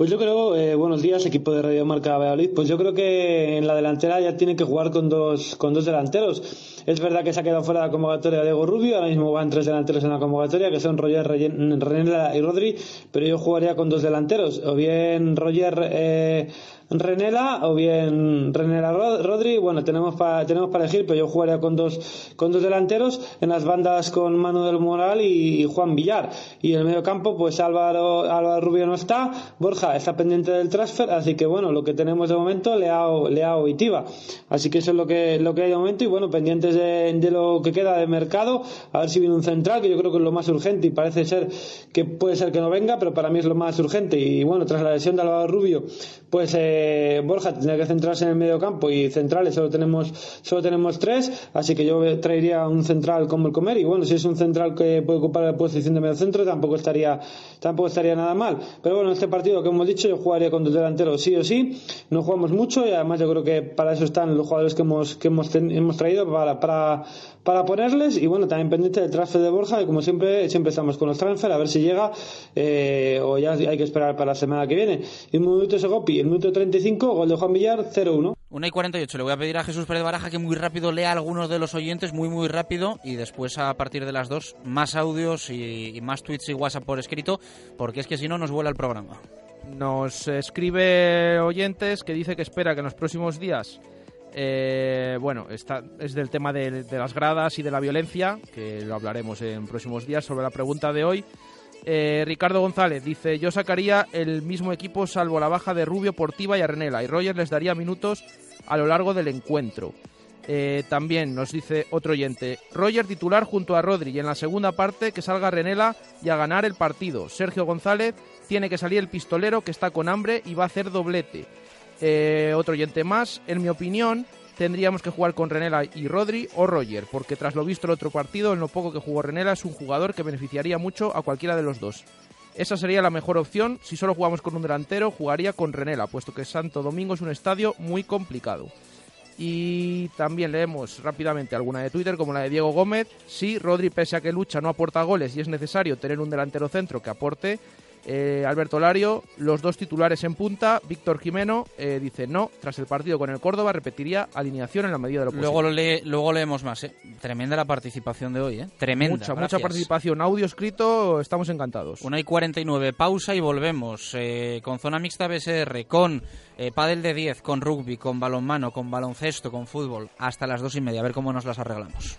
Pues yo creo, eh, buenos días, equipo de Radio Marca Valladolid. Pues yo creo que en la delantera ya tiene que jugar con dos, con dos delanteros. Es verdad que se ha quedado fuera de la convocatoria Diego Rubio, ahora mismo van tres delanteros en la convocatoria, que son Roger Renela y Rodri, pero yo jugaría con dos delanteros, o bien Roger eh, Renela o bien Renela Rodri. Bueno, tenemos para tenemos para elegir, pero yo jugaría con dos con dos delanteros en las bandas con Manuel Moral y, Juan Villar. Y en el medio campo, pues Álvaro, Álvaro Rubio no está, Borja está pendiente del transfer, así que bueno, lo que tenemos de momento Leao, Leao y Tiba. Así que eso es lo que lo que hay de momento y bueno, pendientes de, de lo que queda de mercado, a ver si viene un central, que yo creo que es lo más urgente y parece ser que puede ser que no venga, pero para mí es lo más urgente. Y bueno, tras la lesión de Álvaro Rubio, pues eh, Borja tendría que centrarse en el medio campo y centrales solo tenemos solo tenemos tres, así que yo traería un central como el Comer y bueno, si es un central que puede ocupar la posición de medio centro tampoco estaría tampoco estaría nada mal. Pero bueno, en este partido que hemos dicho yo jugaría con dos delanteros sí o sí, no jugamos mucho y además yo creo que para eso están los jugadores que hemos que hemos, hemos traído para para ponerles y bueno, también pendiente del transfer de Borja y como siempre, siempre estamos con los transfer a ver si llega eh, o ya hay que esperar para la semana que viene. Y un minuto Segopi, el minuto 35, gol de Juan Villar, 0-1. 1 y 48. Le voy a pedir a Jesús Pérez Baraja que muy rápido lea algunos de los oyentes, muy, muy rápido, y después a partir de las dos, más audios y, y más tweets y WhatsApp por escrito, porque es que si no nos vuela el programa. Nos escribe oyentes que dice que espera que en los próximos días eh, bueno, está, es del tema de, las gradas y de la violencia, que lo hablaremos en próximos días. Sobre la pregunta de hoy, eh, Ricardo González dice: Yo sacaría el mismo equipo salvo la baja de Rubio, Portiva y Arrenela, y Roger les daría minutos a lo largo del encuentro. Eh, también nos dice otro oyente: Roger titular junto a Rodri, en la segunda parte que salga Renela y a ganar el partido. Sergio González tiene que salir el pistolero que está con hambre y va a hacer doblete. Eh, otro oyente más, en mi opinión, tendríamos que jugar con Renela y Rodri o Roger, porque tras lo visto el otro partido, en lo poco que jugó Renela es un jugador que beneficiaría mucho a cualquiera de los dos. Esa sería la mejor opción. Si solo jugamos con un delantero, jugaría con Renela, puesto que Santo Domingo es un estadio muy complicado. Y también leemos rápidamente alguna de Twitter, como la de Diego Gómez. Sí, Rodri, pese a que lucha, no aporta goles y es necesario tener un delantero centro que aporte. Eh, Alberto Lario, los dos titulares en punta. Víctor Jimeno eh, dice no, tras el partido con el Córdoba repetiría alineación en la medida de lo luego posible. luego leemos más. ¿eh? Tremenda la participación de hoy. ¿eh? Tremenda. Mucha, mucha participación. Audio escrito, estamos encantados. Una y 49, pausa y volvemos. con zona mixta BSR, con pádel de 10, con rugby, con balonmano, con baloncesto, con fútbol. Hasta las dos y media, a ver cómo nos las arreglamos.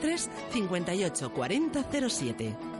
58 40 07.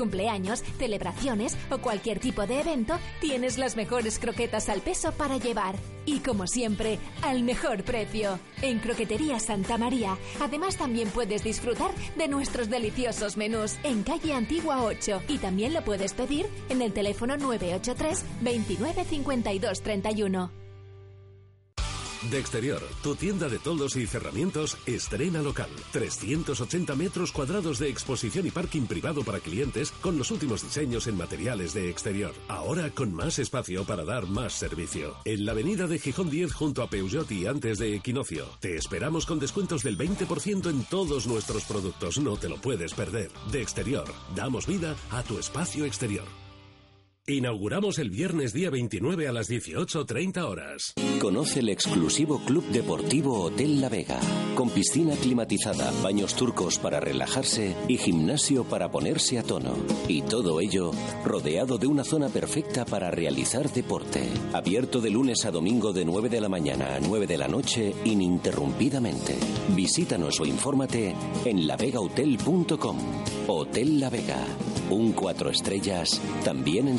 cumpleaños, celebraciones o cualquier tipo de evento, tienes las mejores croquetas al peso para llevar. Y como siempre, al mejor precio. En Croquetería Santa María. Además, también puedes disfrutar de nuestros deliciosos menús en calle Antigua 8. Y también lo puedes pedir en el teléfono 983 29 52 31. De Exterior, tu tienda de toldos y cerramientos estrena local. 380 metros cuadrados de exposición y parking privado para clientes con los últimos diseños en materiales de exterior. Ahora con más espacio para dar más servicio. En la avenida de Gijón 10 junto a Peugeot y antes de Equinocio. Te esperamos con descuentos del 20% en todos nuestros productos. No te lo puedes perder. De Exterior, damos vida a tu espacio exterior. Inauguramos el viernes día 29 a las 18.30 horas. Conoce el exclusivo Club Deportivo Hotel La Vega, con piscina climatizada, baños turcos para relajarse y gimnasio para ponerse a tono. Y todo ello rodeado de una zona perfecta para realizar deporte. Abierto de lunes a domingo de 9 de la mañana a 9 de la noche ininterrumpidamente. Visítanos o infórmate en lavegahotel.com. Hotel La Vega, un cuatro estrellas, también en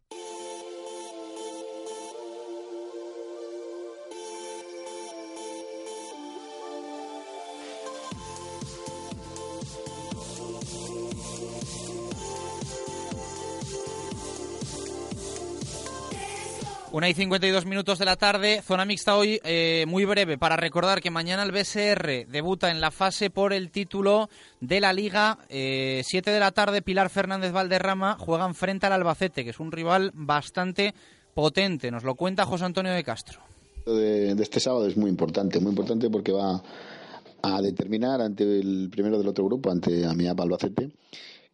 Una y 52 minutos de la tarde, zona mixta hoy eh, muy breve para recordar que mañana el BSR debuta en la fase por el título de la Liga. Eh, 7 de la tarde, Pilar Fernández Valderrama juegan frente al Albacete, que es un rival bastante potente. Nos lo cuenta José Antonio de Castro. De, de este sábado es muy importante, muy importante porque va a determinar ante el primero del otro grupo, ante Amiab Albacete,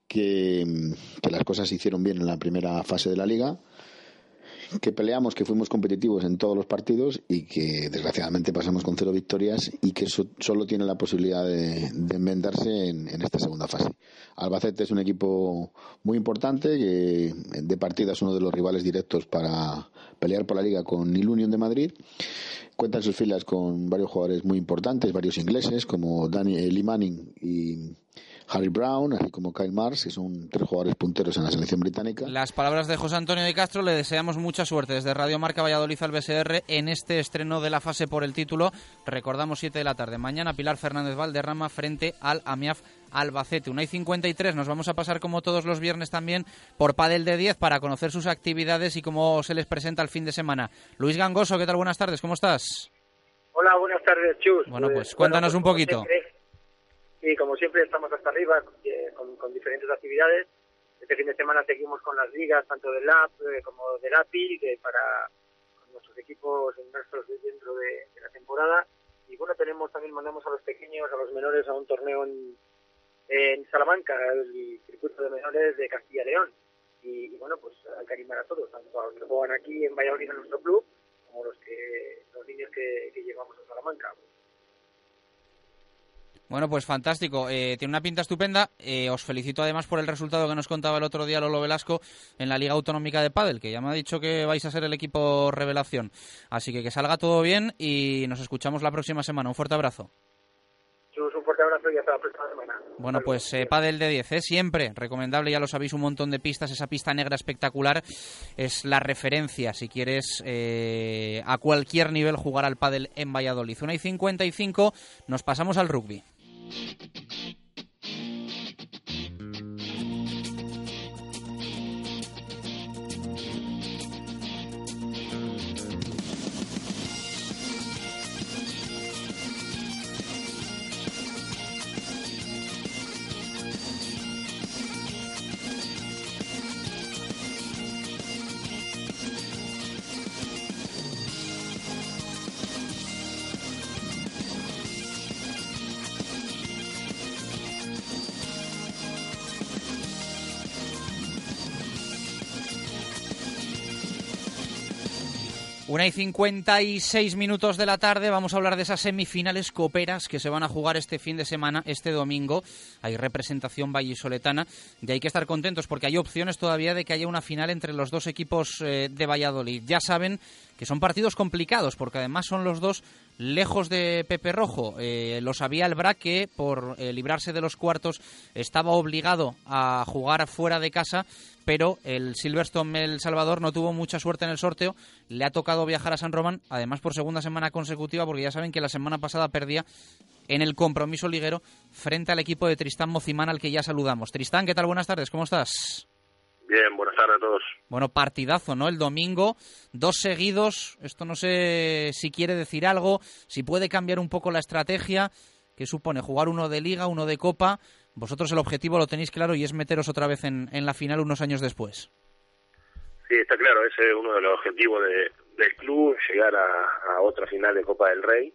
que las cosas se hicieron bien en la primera fase de la Liga que peleamos, que fuimos competitivos en todos los partidos y que desgraciadamente pasamos con cero victorias y que so, solo tiene la posibilidad de, de enmendarse en, en, esta segunda fase. Albacete es un equipo muy importante que de partida es uno de los rivales directos para pelear por la liga con el Union de Madrid. Cuenta en sus filas con varios jugadores muy importantes, varios ingleses como Danny Lee Manning y Harry Brown, así como Kyle Mars, que son tres jugadores punteros en la selección británica. Las palabras de José Antonio de Castro, le deseamos mucha suerte desde Radio Marca Valladolid al BSR en este estreno de la fase por el título. Recordamos 7 de la tarde. Mañana Pilar Fernández Valderrama frente al AMIAF Albacete. Una y 53. Nos vamos a pasar como todos los viernes también por Padel de 10 para conocer sus actividades y cómo se les presenta el fin de semana. Luis Gangoso, ¿qué tal? Buenas tardes, ¿cómo estás? Hola, buenas tardes, Chus. Bueno, pues cuéntanos bueno, un poquito. Siempre, y como siempre estamos hasta arriba eh, con, con, diferentes actividades. Este fin de semana seguimos con las ligas, tanto del LAP eh, como del API, que para nuestros equipos inmersos dentro de, la temporada. Y bueno, tenemos también, mandamos a los pequeños, a los menores a un torneo en, Salamanca, el circuito de menores de Castilla León. Y, y, bueno, pues hay que animar a todos, tanto a los que juegan aquí en Valladolid en nuestro club, como los que los niños que, que llevamos a Salamanca. Bueno, pues fantástico. Eh, tiene una pinta estupenda. Eh, os felicito además por el resultado que nos contaba el otro día Lolo Velasco en la Liga Autonómica de Padel, que ya me ha dicho que vais a ser el equipo revelación. Así que que salga todo bien y nos escuchamos la próxima semana. Un fuerte abrazo. Un fuerte abrazo y hasta la próxima semana. Bueno, pues eh, pádel de 10, ¿eh? siempre recomendable, ya lo sabéis, un montón de pistas. Esa pista negra espectacular es la referencia si quieres eh, a cualquier nivel jugar al pádel en Valladolid. 1 y 55, nos pasamos al rugby. Una y 56 minutos de la tarde vamos a hablar de esas semifinales coperas que se van a jugar este fin de semana, este domingo. Hay representación vallisoletana y hay que estar contentos porque hay opciones todavía de que haya una final entre los dos equipos eh, de Valladolid. Ya saben que son partidos complicados porque además son los dos lejos de Pepe Rojo. Eh, lo sabía el Bra que por eh, librarse de los cuartos estaba obligado a jugar fuera de casa, pero el Silverstone El Salvador no tuvo mucha suerte en el sorteo. Le ha tocado viajar a San Román, además por segunda semana consecutiva, porque ya saben que la semana pasada perdía en el compromiso liguero frente al equipo de Tristán Mocimán, al que ya saludamos. Tristán, ¿qué tal? Buenas tardes, ¿cómo estás? Bien, buenas tardes a todos. Bueno, partidazo, ¿no? El domingo, dos seguidos. Esto no sé si quiere decir algo, si puede cambiar un poco la estrategia. que supone? Jugar uno de liga, uno de copa. Vosotros el objetivo lo tenéis claro y es meteros otra vez en, en la final unos años después. Sí, está claro, ese es uno de los objetivos de, del club, llegar a, a, otra final de Copa del Rey,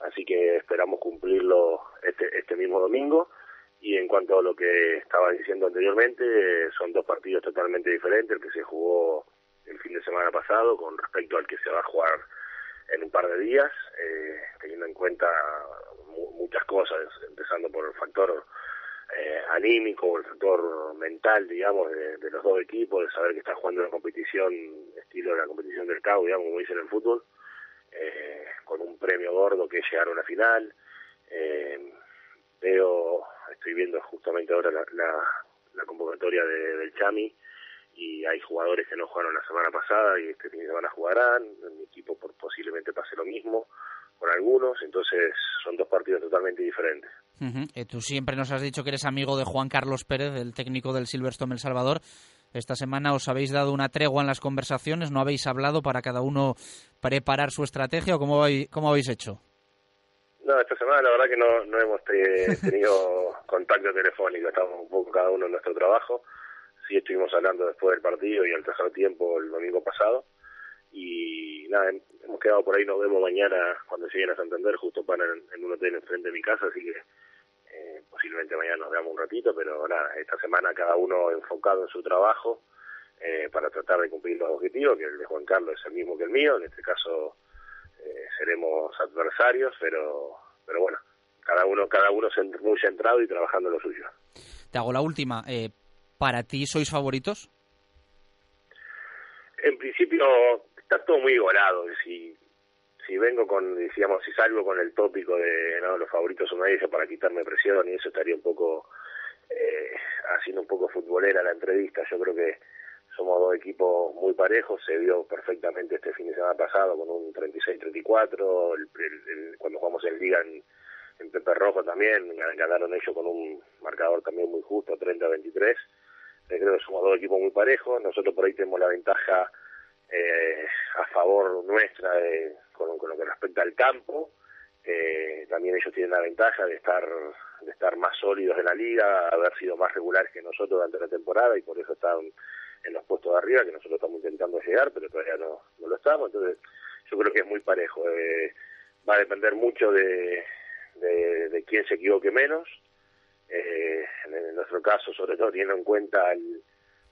así que esperamos cumplirlo este, este mismo domingo. Y en cuanto a lo que estaba diciendo anteriormente, son dos partidos totalmente diferentes, el que se jugó el fin de semana pasado con respecto al que se va a jugar en un par de días, eh, teniendo en cuenta muchas cosas, empezando por el factor eh, anímico, el factor mental, digamos, de, los dos equipos, de saber que están jugando una competición, estilo de la competición del CAU, digamos, como dicen en el fútbol, eh, con un premio gordo que es llegar a una final. Eh, veo, estoy viendo justamente ahora la, la, la convocatoria de, del Chami y hay jugadores que no jugaron la semana pasada y este fin de semana jugarán, en mi equipo por, posiblemente pase lo mismo con algunos, entonces son dos partidos totalmente diferentes. Uh tú siempre nos has dicho que eres amigo de Juan Carlos Pérez, el técnico del Silverstone El Salvador. Esta semana os habéis dado una tregua en las conversaciones, no habéis hablado para cada uno preparar su estrategia o cómo, cómo habéis hecho? No, esta semana la verdad que no, no hemos tenido contacto telefónico, estamos un poco cada uno en nuestro trabajo. Sí estuvimos hablando después del partido y al tercer tiempo el domingo pasado. Y nada, hemos quedado por ahí, nos vemos mañana cuando lleguen a Santander, justo para en, en un hotel enfrente de mi casa, así que eh, posiblemente mañana nos veamos un ratito, pero nada, esta semana cada uno enfocado en su trabajo eh, para tratar de cumplir los objetivos, que el de Juan Carlos es el mismo que el mío, en este caso eh, seremos adversarios, pero pero bueno, cada uno cada uno muy centrado y trabajando lo suyo. Te hago la última, eh, ¿para ti sois favoritos? En principio está todo muy igualado, si si vengo con, decíamos, si salgo con el tópico de no, los favoritos son nadie para quitarme presión y eso estaría un poco eh, haciendo un poco futbolera la entrevista. Yo creo que somos dos equipos muy parejos, se vio perfectamente este fin de semana pasado con un 36-34, el, el, el, cuando jugamos en Liga en, en Pepe Rojo también, ganaron ellos con un marcador también muy justo, 30-23. Eh, creo que somos dos equipos muy parejos, nosotros por ahí tenemos la ventaja eh, a favor nuestra de, con, con, lo que respecta al campo. Eh, también ellos tienen la ventaja de estar de estar más sólidos en la liga, haber sido más regulares que nosotros durante la temporada y por eso están en los puestos de arriba, que nosotros estamos intentando llegar, pero todavía no, no lo estamos. Entonces, yo creo que es muy parejo. Eh, va a depender mucho de, de, quién se equivoque menos. Eh, en, en, nuestro caso, sobre todo teniendo en cuenta al,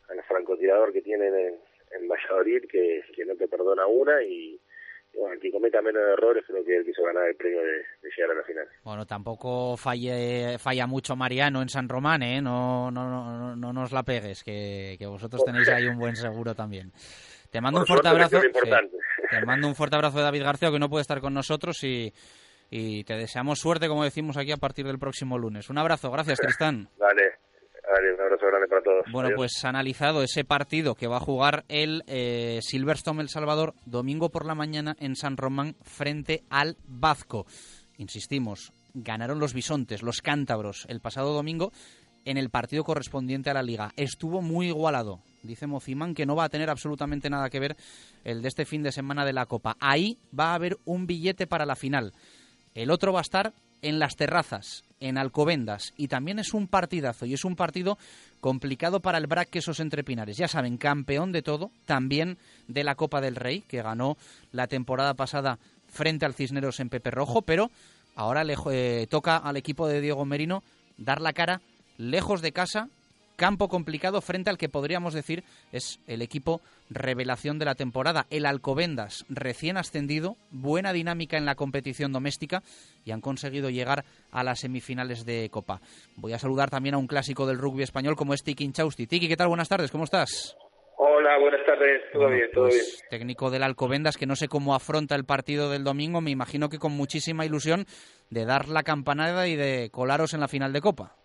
al francotirador que tienen en, en Valladolid, que, que no te perdona una y, bueno, que cometa menos errores creo que el que se el premio de, de, llegar a la final. Bueno, tampoco falle, falla mucho Mariano en San Román, ¿eh? No, no, no, no nos la pegues, que, que vosotros tenéis ahí un buen seguro también. Te mando Por un fuerte abrazo. Sí, te mando un fuerte abrazo de David García, que no puede estar con nosotros y, y te deseamos suerte, como decimos aquí, a partir del próximo lunes. Un abrazo, gracias, Tristán. Vale, vale, un abrazo grande para todos. Bueno, Adiós. pues analizado ese partido que va a jugar el eh, Silverstone El Salvador domingo por la mañana en San Román frente al Bazco. Insistimos, ganaron los bisontes, los cántabros, el pasado domingo en el partido correspondiente a la liga. Estuvo muy igualado. Dice Mociman que no va a tener absolutamente nada que ver el de este fin de semana de la Copa. Ahí va a haber un billete para la final. El otro va a estar en las terrazas, en Alcobendas. Y también es un partidazo y es un partido complicado para el Brac Quesos Entre Pinares. Ya saben, campeón de todo, también de la Copa del Rey, que ganó la temporada pasada frente al Cisneros en Pepe Rojo, pero ahora le eh, toca al equipo de Diego Merino dar la cara lejos de casa, campo complicado frente al que podríamos decir es el equipo revelación de la temporada, el Alcobendas, recién ascendido, buena dinámica en la competición doméstica y han conseguido llegar a las semifinales de Copa. Voy a saludar también a un clásico del rugby español como es Tiki Inchausti. Tiki, ¿qué tal? Buenas tardes, ¿cómo estás? Hola, buenas tardes, todo bien, todo pues, bien. Técnico del Alcobendas que no sé cómo afronta el partido del domingo, me imagino que con muchísima ilusión de dar la campanada y de colaros en la final de Copa.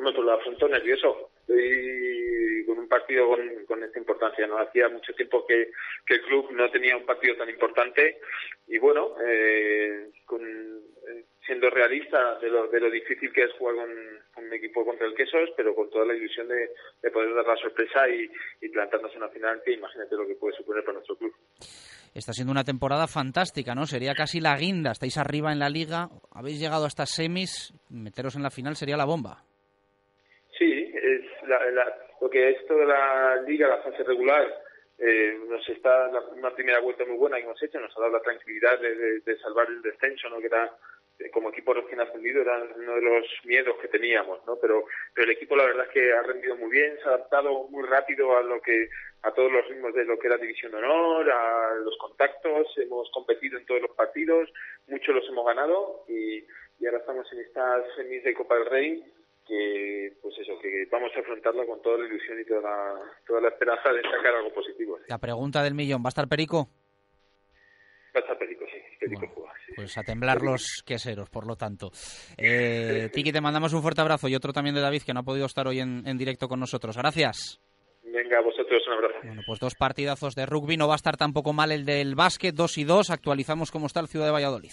Uno lo afrontó nervioso. Y con un partido con, con, esta importancia. No hacía mucho tiempo que, el club no tenía un partido tan importante. Y bueno, eh, con, siendo realista de lo, de lo difícil que es jugar con, un equipo contra el Quesos, pero con toda la ilusión de, de poder dar la sorpresa y, y plantarnos en la final, que imagínate lo que puede suponer para nuestro club. Está siendo una temporada fantástica, ¿no? Sería casi la guinda. Estáis arriba en la liga, habéis llegado hasta semis, meteros en la final sería la bomba. La, la, lo que es toda la liga, la fase regular, eh, nos está la, una primera vuelta muy buena que hemos hecho, nos ha dado la tranquilidad de, de, de salvar el descenso, ¿no? Que era como equipo recién ascendido era uno de los miedos que teníamos, ¿no? Pero, pero el equipo la verdad es que ha rendido muy bien, se ha adaptado muy rápido a lo que a todos los ritmos de lo que era División de Honor, a los contactos, hemos competido en todos los partidos, muchos los hemos ganado y, y ahora estamos en estas semis de Copa del Rey que pues eso, que vamos a afrontarla con toda la ilusión y toda la, toda la esperanza de sacar algo positivo. ¿sí? La pregunta del millón, ¿va a estar Perico? Va a estar Perico, sí. Perico bueno, juega, sí. Pues a temblar los queseros, por lo tanto. Eh, Tiki, te mandamos un fuerte abrazo y otro también de David, que no ha podido estar hoy en, en directo con nosotros. Gracias. Venga, a vosotros un abrazo. Bueno, pues dos partidazos de rugby. No va a estar tampoco mal el del básquet, dos y dos. Actualizamos cómo está el Ciudad de Valladolid.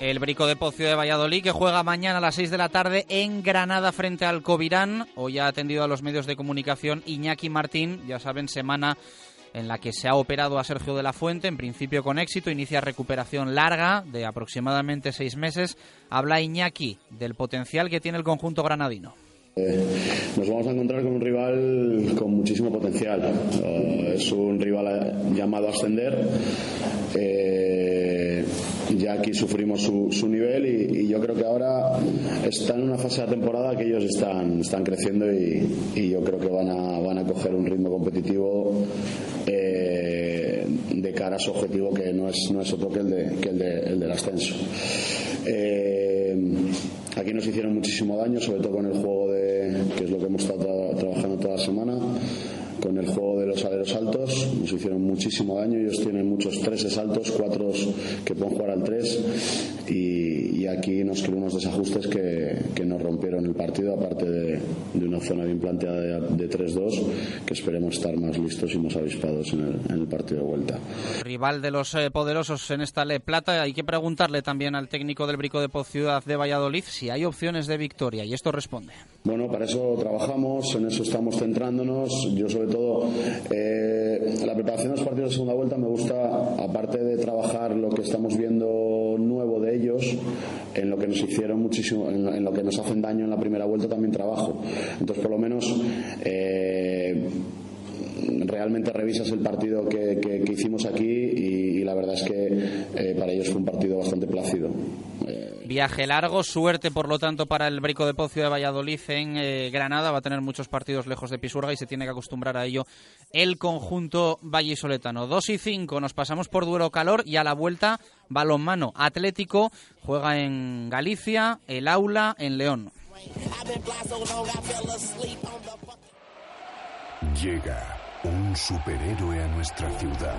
El Brico de Pocio de Valladolid que juega mañana a las 6 de la tarde en Granada frente al Covirán. Hoy ha atendido a los medios de comunicación Iñaki Martín, ya saben, semana en la que se ha operado a Sergio de la Fuente, en principio con éxito, inicia recuperación larga de aproximadamente seis meses. Habla Iñaki del potencial que tiene el conjunto granadino. Eh, nos vamos a encontrar con un rival con muchísimo potencial. Uh, es un rival llamado a ascender. Eh, ya aquí sufrimos su, nivel y, yo creo que ahora está en una fase de temporada que ellos están, están creciendo y, yo creo que van a, van a coger un ritmo competitivo eh, de cara a su objetivo que no es, no es otro que el, de, el, de, el del ascenso. Aquí nos hicieron muchísimo daño, sobre todo con el juego de, que es lo que hemos estado trabajando toda la semana con el juego de los aleros altos. Nos hicieron muchísimo daño. Ellos tienen muchos treses altos cuatro que pueden jugar al tres. Y, y, aquí nos creó unos desajustes que, que, nos rompieron el partido aparte de, de una zona bien planteada de, de 3-2 que esperemos estar más listos y más avispados en el, en el partido de vuelta. Rival de los eh, poderosos en esta Le Plata. Hay que preguntarle también al técnico del Brico de Poz Ciudad de Valladolid si hay opciones de victoria y esto responde. Bueno para eso trabajamos en eso estamos centrándonos. Yo sobre todo eh, la preparación de los partidos de segunda vuelta me gusta, aparte de trabajar lo que estamos viendo nuevo de ellos, en lo que nos hicieron muchísimo, en, en lo que nos hacen daño en la primera vuelta también trabajo. Entonces, por lo menos, eh, realmente revisas el partido que, que, hicimos aquí y, la verdad es que eh, para ellos fue un partido bastante plácido. Viaje largo, suerte por lo tanto para el Brico de Pocio de Valladolid en Granada. Va a tener muchos partidos lejos de Pisurga y se tiene que acostumbrar a ello el conjunto vallisoletano. 2 y 5, nos pasamos por Duero Calor y a la vuelta balonmano Atlético juega en Galicia, el Aula en León. Llega un superhéroe a nuestra ciudad.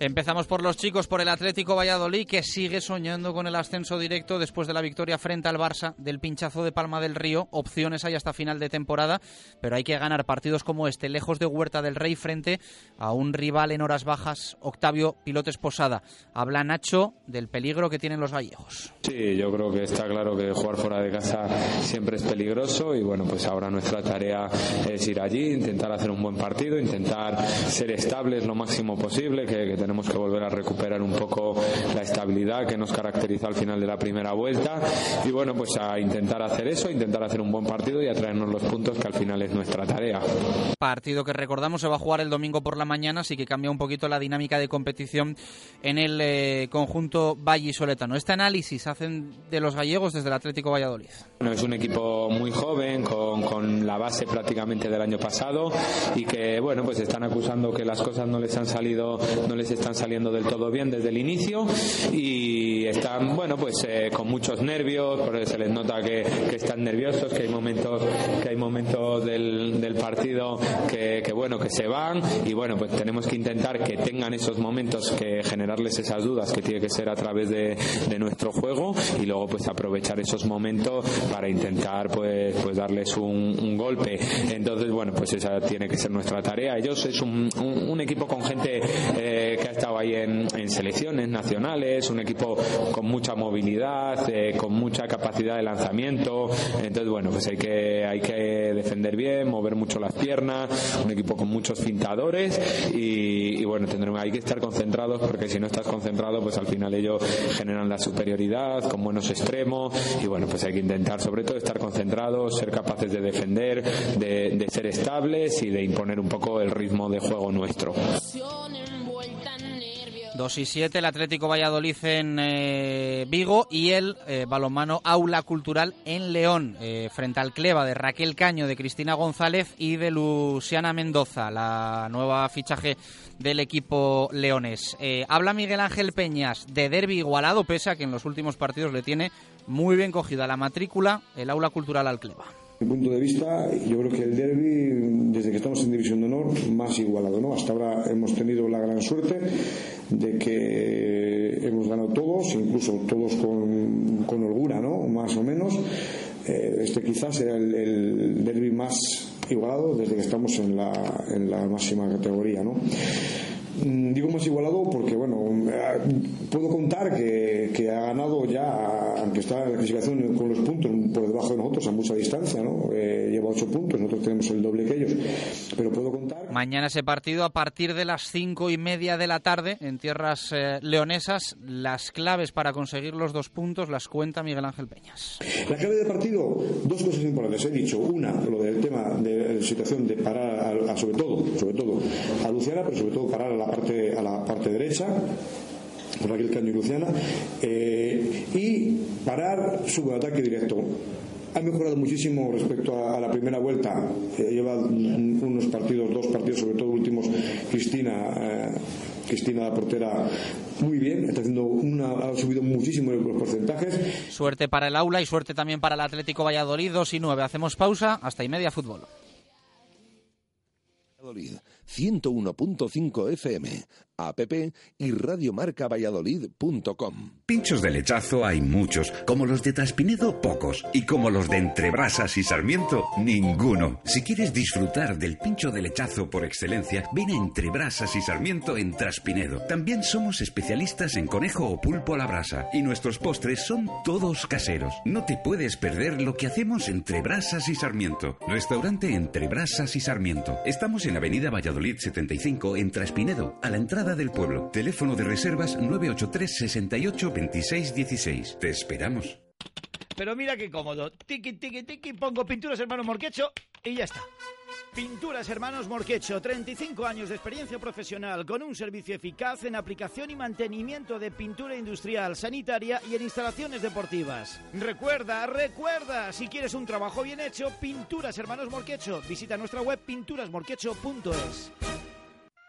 Empezamos por los chicos, por el Atlético Valladolid, que sigue soñando con el ascenso directo después de la victoria frente al Barça del pinchazo de Palma del Río. Opciones hay hasta final de temporada, pero hay que ganar partidos como este, lejos de Huerta del Rey, frente a un rival en horas bajas, Octavio Pilotes Posada. Habla Nacho del peligro que tienen los gallegos. Sí, yo creo que está claro que jugar fuera de casa siempre es peligroso y bueno, pues ahora nuestra tarea es ir allí, intentar hacer un buen partido, intentar ser estables lo máximo posible, que, que tenemos que volver a recuperar un poco la estabilidad que nos caracterizó al final de la primera vuelta y bueno, pues a intentar hacer eso, intentar hacer un buen partido y a traernos los puntos que al final es nuestra tarea. Partido que recordamos se va a jugar el domingo por la mañana, así que cambia un poquito la dinámica de competición en el eh, conjunto vallisoletano. Este análisis hacen de los gallegos desde el Atlético Valladolid. Bueno, es un equipo muy joven, con, con la base prácticamente del año pasado y que bueno, pues están acusando que las cosas no les han salido, no les están saliendo del todo bien desde el inicio y están, bueno, pues eh, con muchos nervios, porque se les nota que, están nerviosos, que hay momentos, que hay momentos del, partido que, bueno, que se van y bueno, pues tenemos que intentar que tengan esos momentos, que generarles esas dudas que tiene que ser a través de, nuestro juego y luego pues aprovechar esos momentos para intentar pues, pues darles un, golpe. Entonces, bueno, pues esa tiene que ser nuestra tarea. Ellos es un, un, equipo con gente eh, que ha estado ahí en, selecciones nacionales, un equipo con mucha movilidad, eh, con mucha capacidad de lanzamiento. Entonces, bueno, pues hay que, hay que defender bien, mover mucho las piernas, un equipo con muchos pintadores y, bueno, tendremos, hay que estar concentrados porque si no estás concentrado, pues al final ellos generan la superioridad con buenos extremos y bueno, pues hay que intentar sobre todo estar concentrados, ser capaces de defender, de, de ser estables y de imponer un poco el ritmo de juego nuestro. 2 y 7, el Atlético Valladolid en eh, Vigo y el eh, balonmano Aula Cultural en León, eh, frente al Cleva de Raquel Caño, de Cristina González y de Luciana Mendoza, la nueva fichaje del equipo leones. habla Miguel Ángel Peñas de derby igualado, pese a que en los últimos partidos le tiene muy bien cogida la matrícula el Aula Cultural al Cleva mi punto de vista, yo creo que el derby, desde que estamos en División de Honor, más igualado. ¿no? Hasta ahora hemos tenido la gran suerte de que hemos ganado todos, incluso todos con, con holgura, ¿no? más o menos. Eh, este quizás será el, el derby más igualado desde que estamos en la, en la máxima categoría. ¿no? Mm, digo más igualado porque, bueno, eh, puedo contar que, que, ha ganado ya, aunque está en la clasificación con los puntos por debajo de nosotros a mucha distancia, ¿no? Eh, lleva ocho puntos, nosotros tenemos el doble que ellos, pero puedo contar. Mañana ese partido a partir de las cinco y media de la tarde en tierras eh, leonesas. Las claves para conseguir los dos puntos las cuenta Miguel Ángel Peñas. La clave del partido, dos cosas importantes. He dicho, una, lo del tema de la situación de parar, a, sobre todo, sobre todo a Luciana, pero sobre todo parar a la parte, a la parte derecha Raquel Caño y Luciana eh, y parar su ataque directo ha mejorado muchísimo respecto a, la primera vuelta. Eh, lleva unos partidos, dos partidos, sobre todo últimos, Cristina. Eh, Cristina la portera muy bien, está haciendo una, ha subido muchísimo los porcentajes. Suerte para el aula y suerte también para el Atlético Valladolid, 2 y 9. Hacemos pausa, hasta y media fútbol. Valladolid, 101.5 FM, app y radiomarcavalladolid.com. Pinchos de lechazo hay muchos, como los de Traspinedo pocos y como los de Entrebrasas y Sarmiento ninguno. Si quieres disfrutar del pincho de lechazo por excelencia, ven a Entrebrasas y Sarmiento en Traspinedo. También somos especialistas en conejo o pulpo a la brasa y nuestros postres son todos caseros. No te puedes perder lo que hacemos entre Brasas y Sarmiento. Restaurante Entre Brasas y Sarmiento. Estamos en Avenida Valladolid 75 en Traspinedo, a la entrada del pueblo. Teléfono de reservas 983 68 26 16. Te esperamos. Pero mira qué cómodo. Tiki, tiki, tiki, pongo pinturas hermano Morquecho y ya está. Pinturas Hermanos Morquecho, 35 años de experiencia profesional con un servicio eficaz en aplicación y mantenimiento de pintura industrial, sanitaria y en instalaciones deportivas. Recuerda, recuerda, si quieres un trabajo bien hecho, Pinturas Hermanos Morquecho. Visita nuestra web pinturasmorquecho.es.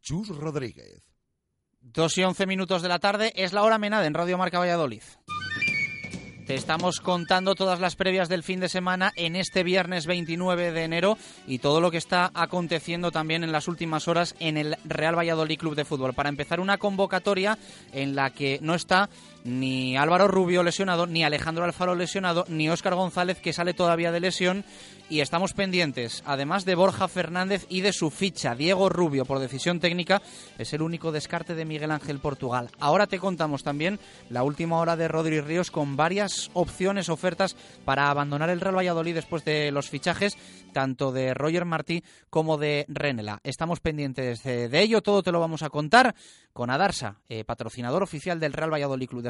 Chus Rodríguez. Dos y once minutos de la tarde es la hora menada en Radio Marca Valladolid. Te estamos contando todas las previas del fin de semana en este viernes 29 de enero y todo lo que está aconteciendo también en las últimas horas en el Real Valladolid Club de Fútbol. Para empezar, una convocatoria en la que no está ni Álvaro Rubio lesionado, ni Alejandro Alfaro lesionado, ni Óscar González que sale todavía de lesión y estamos pendientes, además de Borja Fernández y de su ficha, Diego Rubio, por decisión técnica, es el único descarte de Miguel Ángel Portugal. Ahora te contamos también la última hora de Rodri Ríos con varias opciones, ofertas para abandonar el Real Valladolid después de los fichajes, tanto de Roger Martí como de Renela. Estamos pendientes de, ello, todo te lo vamos a contar con Adarsa, eh, patrocinador oficial del Real Valladolid Club de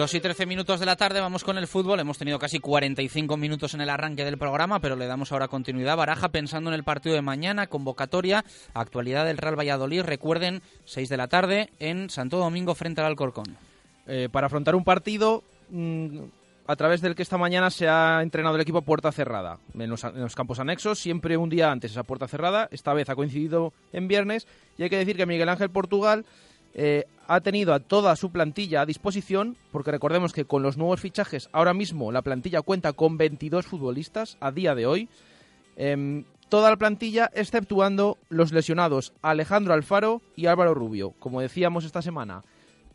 Dos y trece minutos de la tarde, vamos con el fútbol. Hemos tenido casi 45 minutos en el arranque del programa, pero le damos ahora continuidad. Baraja pensando en el partido de mañana, convocatoria, actualidad del Real Valladolid. Recuerden, 6 de la tarde en Santo Domingo frente al Alcorcón. Eh, para afrontar un partido mm, a través del que esta mañana se ha entrenado el equipo a puerta cerrada, en los, campos anexos, siempre un día antes esa puerta cerrada, esta vez ha coincidido en viernes, y hay que decir que Miguel Ángel Portugal eh, ha tenido a toda su plantilla a disposición, porque recordemos que con los nuevos fichajes, ahora mismo la plantilla cuenta con 22 futbolistas a día de hoy. Eh, toda la plantilla, exceptuando los lesionados Alejandro Alfaro y Álvaro Rubio. Como decíamos esta semana,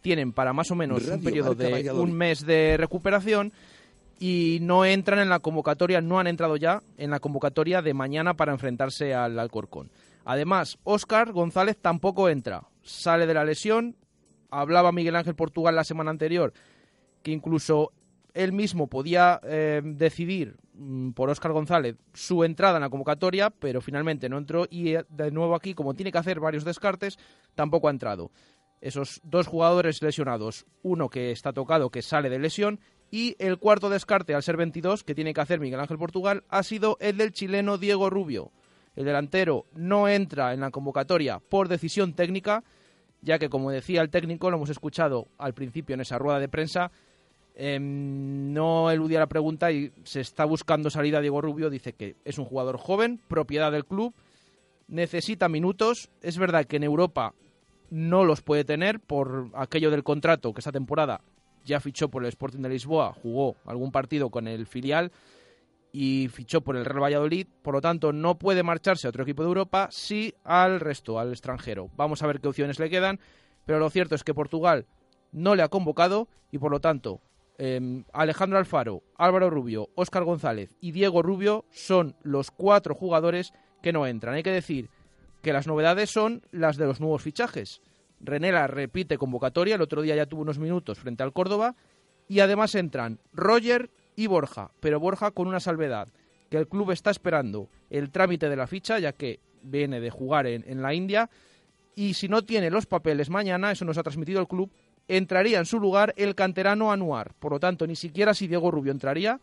tienen para más o menos Radio un periodo de un mes de recuperación y no entran en la convocatoria, no han entrado ya en la convocatoria de mañana para enfrentarse al Alcorcón. Además, Óscar González tampoco entra, sale de la lesión. Hablaba Miguel Ángel Portugal la semana anterior que incluso él mismo podía eh, decidir mm, por Óscar González su entrada en la convocatoria, pero finalmente no entró y eh, de nuevo aquí, como tiene que hacer varios descartes, tampoco ha entrado. Esos dos jugadores lesionados, uno que está tocado, que sale de lesión, y el cuarto descarte, al ser 22, que tiene que hacer Miguel Ángel Portugal, ha sido el del chileno Diego Rubio. El delantero no entra en la convocatoria por decisión técnica, ya que, como decía el técnico, lo hemos escuchado al principio en esa rueda de prensa, em, no eludía la pregunta y se está buscando salida Diego Rubio. Dice que es un jugador joven, propiedad del club, necesita minutos. Es verdad que en Europa no los puede tener por aquello del contrato que esta temporada ya fichó por el Sporting de Lisboa, jugó algún partido con el filial y fichó por el Real Valladolid, por lo tanto no puede marcharse a otro equipo de Europa, sí al resto, al extranjero. Vamos a ver qué opciones le quedan, pero lo cierto es que Portugal no le ha convocado y por lo tanto em, Alejandro Alfaro, Álvaro Rubio, Óscar González y Diego Rubio son los cuatro jugadores que no entran. Hay que decir que las novedades son las de los nuevos fichajes. Renela repite convocatoria, el otro día ya tuvo unos minutos frente al Córdoba y además entran Roger y Borja, pero Borja con una salvedad, que el club está esperando el trámite de la ficha, ya que viene de jugar en, en la India, y si no tiene los papeles mañana, eso nos ha transmitido el club, entraría en su lugar el canterano Anuar. Por lo tanto, ni siquiera si Diego Rubio entraría,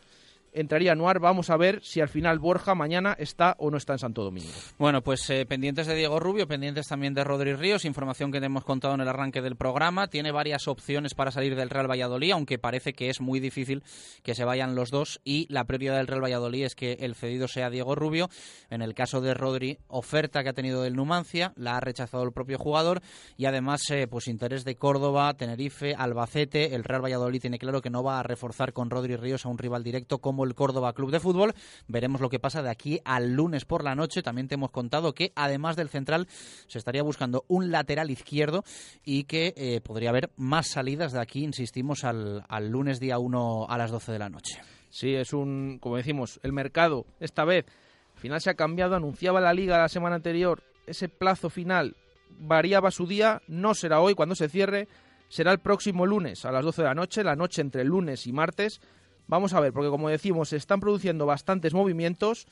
entraría Anuar. Vamos a ver si al final Borja mañana está o no está en Santo Domingo. Bueno, pues eh, pendientes de Diego Rubio, pendientes también de Rodri Ríos, información que te hemos contado en el arranque del programa. Tiene varias opciones para salir del Real Valladolid, aunque parece que es muy difícil que se vayan los dos. Y la prioridad del Real Valladolid es que el cedido sea Diego Rubio. En el caso de Rodri, oferta que ha tenido del Numancia, la ha rechazado el propio jugador. Y además, eh, pues interés de Córdoba, Tenerife, Albacete. El Real Valladolid tiene claro que no va a reforzar con Rodri Ríos a un rival directo el Córdoba Club de Fútbol. Veremos lo que pasa de aquí al lunes por la noche. También te hemos contado que además del central se estaría buscando un lateral izquierdo y que eh, podría haber más salidas de aquí, insistimos, al, al lunes día 1 a las 12 de la noche. Sí, es un, como decimos, el mercado esta vez al final se ha cambiado, anunciaba la liga la semana anterior, ese plazo final variaba su día, no será hoy cuando se cierre, será el próximo lunes a las 12 de la noche, la noche entre lunes y martes. Vamos a ver, porque como decimos, se están produciendo bastantes movimientos,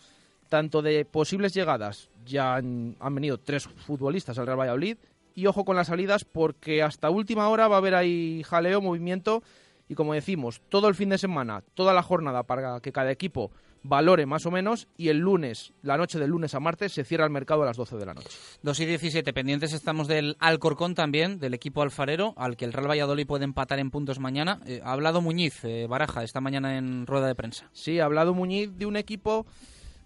tanto de posibles llegadas, ya han, venido tres futbolistas al Real Valladolid, y ojo con las salidas, porque hasta última hora va a haber ahí jaleo, movimiento, y como decimos, todo el fin de semana, toda la jornada para que cada equipo valore más o menos y el lunes, la noche del lunes a martes, se cierra el mercado a las 12 de la noche. 2 y 17, pendientes estamos del Alcorcón también, del equipo alfarero, al que el Real Valladolid puede empatar en puntos mañana. Eh, ha hablado Muñiz, eh, Baraja, esta mañana en rueda de prensa. Sí, ha hablado Muñiz de un equipo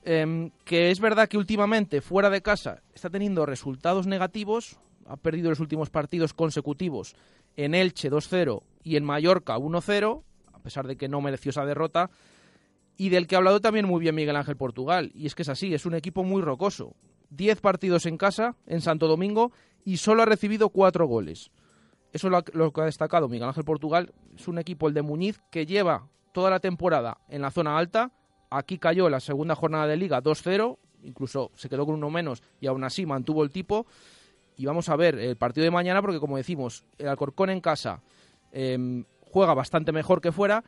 eh, que es verdad que últimamente fuera de casa está teniendo resultados negativos, ha perdido los últimos partidos consecutivos en Elche 2-0 y en Mallorca 1-0, a pesar de que no mereció esa derrota, y del que ha hablado también muy bien Miguel Ángel Portugal. Y es que es así, es un equipo muy rocoso. Diez partidos en casa, en Santo Domingo, y solo ha recibido cuatro goles. Eso es lo, que ha destacado Miguel Ángel Portugal. Es un equipo, el de Muñiz, que lleva toda la temporada en la zona alta. Aquí cayó la segunda jornada de liga 2-0, incluso se quedó con uno menos y aún así mantuvo el tipo. Y vamos a ver el partido de mañana porque, como decimos, el Alcorcón en casa eh, juega bastante mejor que fuera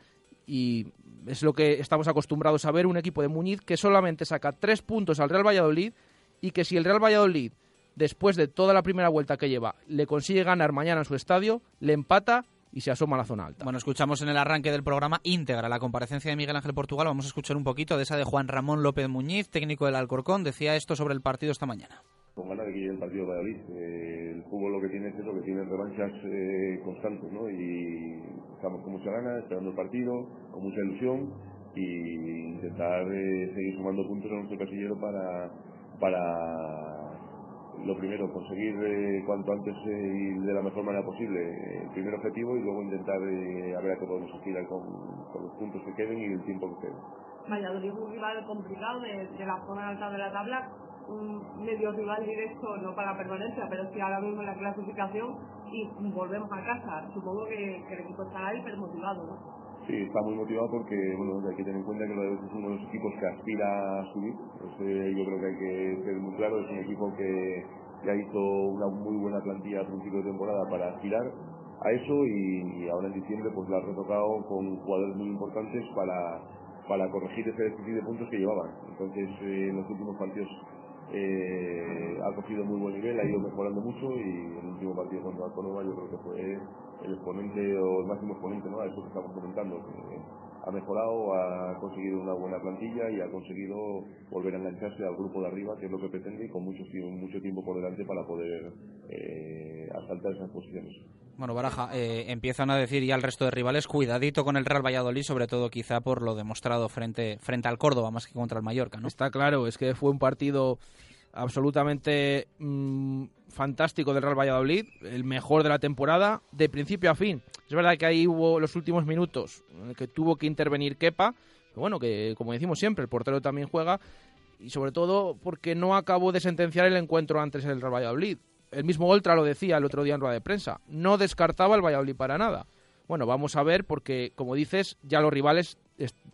y es lo que estamos acostumbrados a ver, un equipo de Muñiz que solamente saca tres puntos al Real Valladolid y que si el Real Valladolid, después de toda la primera vuelta que lleva, le consigue ganar mañana en su estadio, le empata y se asoma a la zona alta. Bueno, escuchamos en el arranque del programa íntegra la comparecencia de Miguel Ángel Portugal. Vamos a escuchar un poquito de esa de Juan Ramón López Muñiz, técnico del Alcorcón. Decía esto sobre el partido esta mañana. Con ganas de que llegue el partido de Valladolid. Eh, el fútbol lo que tiene es eso, que tiene revanchas eh, constantes, ¿no? Y estamos con mucha ganas, esperando el partido, con mucha ilusión y intentar eh, seguir sumando puntos en nuestro casillero para, para lo primero, conseguir eh, cuanto antes eh, y de la mejor manera posible eh, el primer objetivo y luego intentar eh, a ver a qué podemos aspirar con, con los puntos que queden y el tiempo que quede. Valladolid es un rival complicado de, de la zona alta de la tabla, un medio rival directo no para permanencia, pero sí ahora mismo en la clasificación y volvemos a casa. Supongo que, el equipo estará hiper motivado. Sí, está muy motivado porque bueno, hay que tener en cuenta que Valladolid es uno de los equipos que aspira a subir. Entonces, yo creo que hay que ser muy claro, es un equipo que ya hizo una muy buena plantilla a principio de temporada para aspirar a eso y ahora en diciembre pues la ha retocado con jugadores muy importantes para, para corregir ese déficit de puntos que llevaban. Entonces, eh, en los últimos partidos eh, ha cogido muy buen nivel, ha ido mejorando mucho y el último partido contra Alconova yo creo que fue el exponente o el máximo exponente ¿no? a eso que estamos comentando. Ha mejorado, ha conseguido una buena plantilla y ha conseguido volver a engancharse al grupo de arriba, que es lo que pretende, y con mucho, mucho tiempo por delante para poder eh, asaltar esas posiciones. Bueno, Baraja, eh, empiezan a decir ya el resto de rivales, cuidadito con el Real Valladolid, sobre todo quizá por lo demostrado frente, frente al Córdoba, más que contra el Mallorca, ¿no? Está claro, es que fue un partido absolutamente mm, fantástico del Real Valladolid, el mejor de la temporada, de principio a fin. Es verdad que ahí hubo los últimos minutos que tuvo que intervenir Kepa, bueno, que como decimos siempre, el portero también juega, y sobre todo porque no acabó de sentenciar el encuentro antes el Real Valladolid. El mismo Oltra lo decía el otro día en rueda de prensa, no descartaba el Valladolid para nada. Bueno, vamos a ver porque, como dices, ya los rivales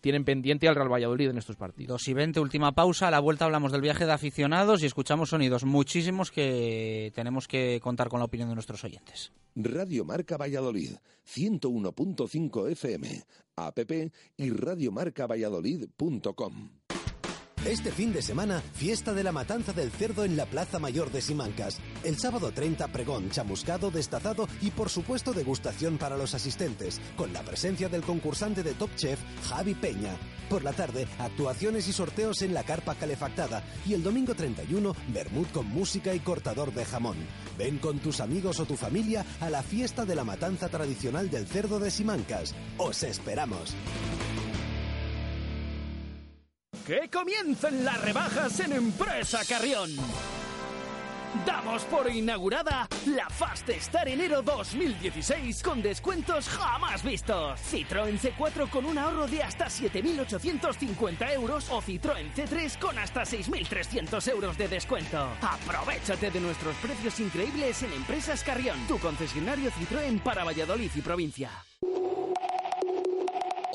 tienen pendiente al Real Valladolid en estos partidos. 2 y 20, última pausa. A la vuelta hablamos del viaje de aficionados y escuchamos sonidos muchísimos que tenemos que contar con la opinión de nuestros oyentes. Radio Marca Valladolid, 101.5 FM, app y radiomarcavalladolid.com. Este fin de semana, fiesta de la matanza del cerdo en la Plaza Mayor de Simancas. El sábado 30, pregón, chamuscado, destazado y por supuesto degustación para los asistentes, con la presencia del concursante de Top Chef, Javi Peña. Por la tarde, actuaciones y sorteos en la carpa calefactada. Y el domingo 31, Bermud con música y cortador de jamón. Ven con tus amigos o tu familia a la fiesta de la matanza tradicional del cerdo de Simancas. ¡Os esperamos! Que comiencen las rebajas en Empresa Carrión. Damos por inaugurada la Fast Star enero 2016 con descuentos jamás vistos. Citroën C4 con un ahorro de hasta 7.850 euros o Citroën C3 con hasta 6.300 euros de descuento. Aprovechate de nuestros precios increíbles en Empresas Carrión, tu concesionario Citroën para Valladolid y provincia.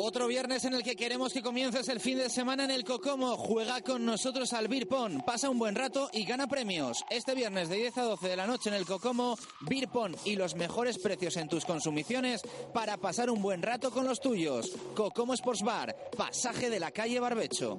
Otro viernes en el que queremos que comiences el fin de semana en el Cocomo. Juega con nosotros al Beer Pasa un buen rato y gana premios. Este viernes de 10 a 12 de la noche en el Cocomo, Beer y los mejores precios en tus consumiciones para pasar un buen rato con los tuyos. Cocomo Sports Bar, pasaje de la calle Barbecho.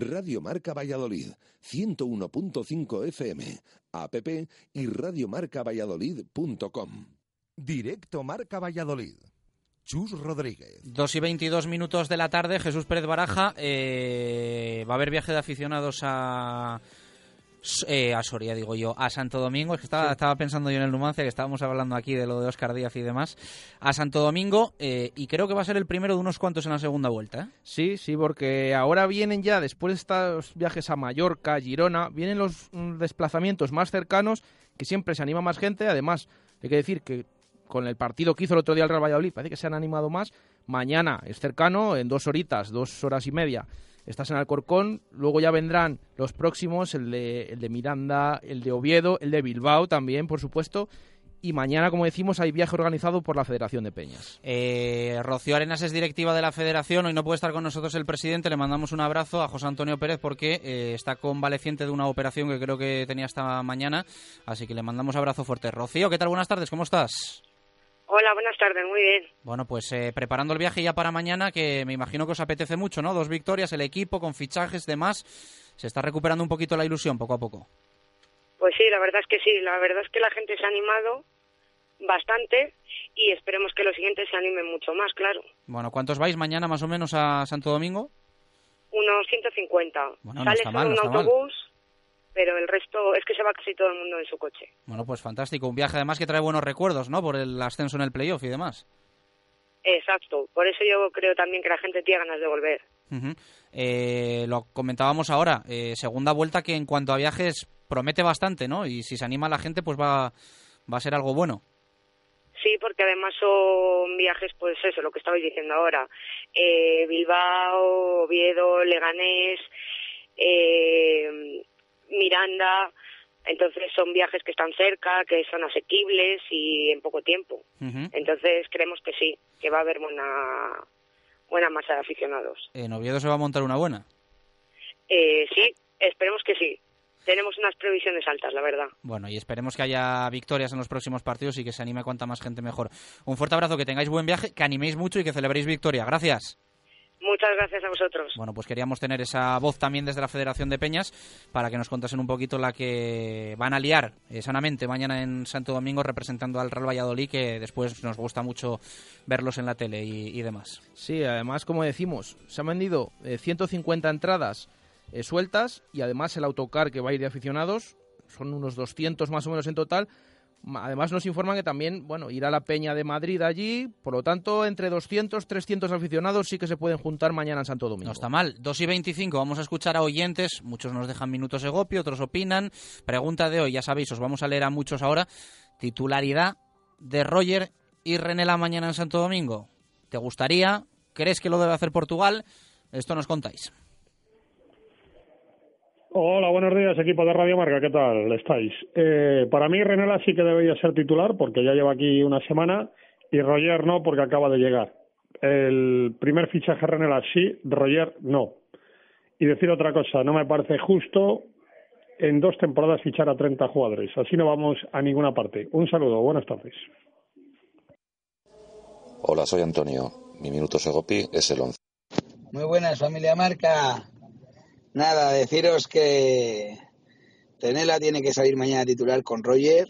Radio Marca Valladolid, 101.5 FM, app y radiomarcavalladolid.com. Directo Marca Valladolid. Chus Rodríguez. Dos y 22 minutos de la tarde, Jesús Pérez Baraja. Eh, va a haber viaje de aficionados a eh, a Soria, digo yo, a Santo Domingo. Es que estaba, estaba pensando yo en el Numancia, que estábamos hablando aquí de lo de Oscar Díaz y demás. A Santo Domingo, eh, y creo que va a ser el primero de unos cuantos en la segunda vuelta. ¿eh? Sí, sí, porque ahora vienen ya, después de estos viajes a Mallorca, Girona, vienen los mm, desplazamientos más cercanos, que siempre se anima más gente. Además, hay que decir que con el partido que hizo el otro día el Real Valladolid, parece que se han animado más. Mañana es cercano, en dos horitas, dos horas y media estás en Alcorcón, luego ya vendrán los próximos, el de, el de Miranda, el de Oviedo, el de Bilbao también, por supuesto, y mañana, como decimos, hay viaje organizado por la Federación de Peñas. Eh, Rocío Arenas es directiva de la Federación, hoy no puede estar con nosotros el presidente, le mandamos un abrazo a José Antonio Pérez porque eh, está convaleciente de una operación que creo que tenía esta mañana, así que le mandamos abrazo fuerte. Rocío, ¿qué tal? Buenas tardes, ¿cómo estás? Hola, buenas tardes, muy bien. Bueno, pues eh, preparando el viaje ya para mañana, que me imagino que os apetece mucho, ¿no? Dos victorias, el equipo con fichajes, demás. Se está recuperando un poquito la ilusión poco a poco. Pues sí, la verdad es que sí. La verdad es que la gente se ha animado bastante y esperemos que los siguientes se animen mucho más, claro. Bueno, ¿cuántos vais mañana más o menos a Santo Domingo? Unos 150. Bueno, no está mal, un no está autobús pero el resto es que se va casi todo el mundo en su coche. Bueno, pues fantástico. Un viaje además que trae buenos recuerdos, ¿no? Por el ascenso en el playoff y demás. Exacto. Por eso yo creo también que la gente tiene ganas de volver. Eh, lo comentábamos ahora. Eh, segunda vuelta que en cuanto a viajes promete bastante, ¿no? Y si se anima la gente, pues va, va a ser algo bueno. Sí, porque además son viajes, pues eso, lo que estabais diciendo ahora. Eh, Bilbao, Oviedo, Leganés, eh, Miranda, entonces son viajes que están cerca, que son asequibles y en poco tiempo. Entonces creemos que sí, que va a haber buena buena masa de aficionados. ¿En Oviedo se va a montar una buena? Eh, sí, esperemos que sí. Tenemos unas previsiones altas, la verdad. Bueno, y esperemos que haya victorias en los próximos partidos y que se anime cuanta más gente mejor. Un fuerte abrazo, que tengáis buen viaje, que animéis mucho y que celebréis victoria. Gracias. Muchas gracias a vosotros. Bueno, pues queríamos tener esa voz también desde la Federación de Peñas para que nos contasen un poquito la que van a liar eh, sanamente mañana en Santo Domingo representando al Real Valladolid, que después nos gusta mucho verlos en la tele y, demás. Sí, además, como decimos, se han vendido 150 eh, entradas eh, sueltas y además el autocar que va a ir de aficionados son unos 200 más o menos en total Además nos informan que también, bueno, irá la Peña de Madrid allí, por lo tanto, entre 200, 300 aficionados sí que se pueden juntar mañana en Santo Domingo. No está mal. 2 y 25, vamos a escuchar a oyentes, muchos nos dejan minutos de gopio, otros opinan. Pregunta de hoy, ya sabéis, os vamos a leer a muchos ahora. Titularidad de Roger y René la mañana en Santo Domingo. ¿Te gustaría? ¿Crees que lo debe hacer Portugal? Esto nos contáis. Hola, buenos días, equipo de Radio Marca, ¿qué tal estáis? Eh, para mí Renela sí que debería ser titular porque ya lleva aquí una semana y Roger no porque acaba de llegar. El primer fichaje Renela sí, Roger no. Y decir otra cosa, no me parece justo en dos temporadas fichar a 30 jugadores. Así no vamos a ninguna parte. Un saludo, buenas tardes. Hola, soy Antonio. Mi minuto Segopi es el 11. Muy buenas, familia Marca. Nada, deciros que Tenela tiene que salir mañana titular con Roger,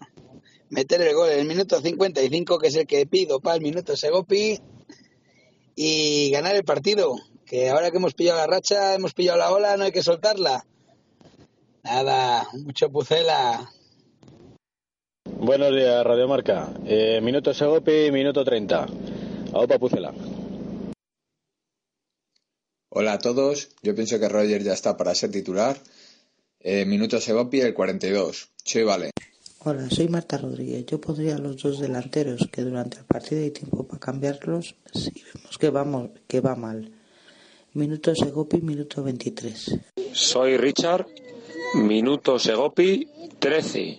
meter el gol en el minuto 55, que es el que pido para el minuto Segopi, y ganar el partido. Que ahora que hemos pillado la racha, hemos pillado la ola, no hay que soltarla. Nada, mucho pucela. Buenos días, Radio Marca. Eh, minuto Segopi, minuto 30. Opa Pucela. Hola a todos, yo pienso que Roger ya está para ser titular. Eh, minuto Segopi, el 42. Sí, vale. Hola, soy Marta Rodríguez. Yo pondría a los dos delanteros que durante el partido hay tiempo para cambiarlos si vemos que, vamos, que va mal. Minuto Segopi, minuto 23. Soy Richard, minuto Segopi, 13.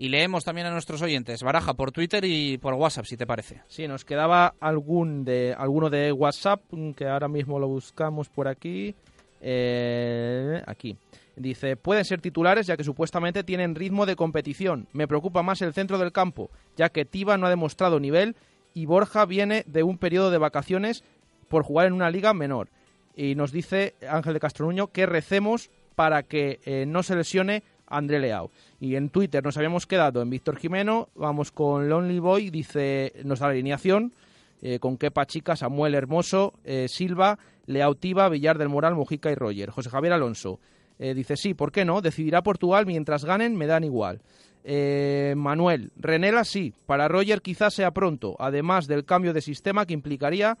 Y leemos también a nuestros oyentes. Baraja por Twitter y por WhatsApp, si te parece. Sí, nos quedaba algún de, alguno de WhatsApp, que ahora mismo lo buscamos por aquí. Eh, aquí. Dice, pueden ser titulares ya que supuestamente tienen ritmo de competición. Me preocupa más el centro del campo, ya que Tiva no ha demostrado nivel y Borja viene de un periodo de vacaciones por jugar en una liga menor. Y nos dice Ángel de Castronuño que recemos para que eh, no se lesione André Leao. Y en Twitter nos habíamos quedado en Víctor Jimeno, vamos con Lonely Boy, dice, nos da la alineación, eh, con Kepa Chica, Samuel Hermoso, eh, Silva, Leao Tiva, Villar del Moral, Mojica y Roger. José Javier Alonso eh, dice, sí, ¿por qué no? Decidirá Portugal mientras ganen, me dan igual. Manuel, Renela sí, para Roger quizás sea pronto, además del cambio de sistema que implicaría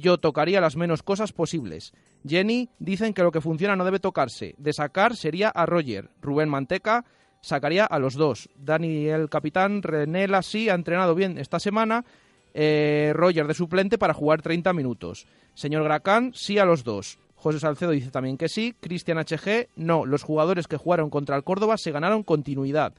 yo tocaría las menos cosas posibles. Jenny dicen que lo que funciona no debe tocarse. De sacar sería a Roger. Rubén Manteca sacaría a los dos. Dani, el capitán, René sí ha entrenado bien esta semana. Eh, Roger de suplente para jugar 30 minutos. Señor Gracán, sí a los dos. José Salcedo dice también que sí. Cristian HG, no. Los jugadores que jugaron contra el Córdoba se ganaron continuidad.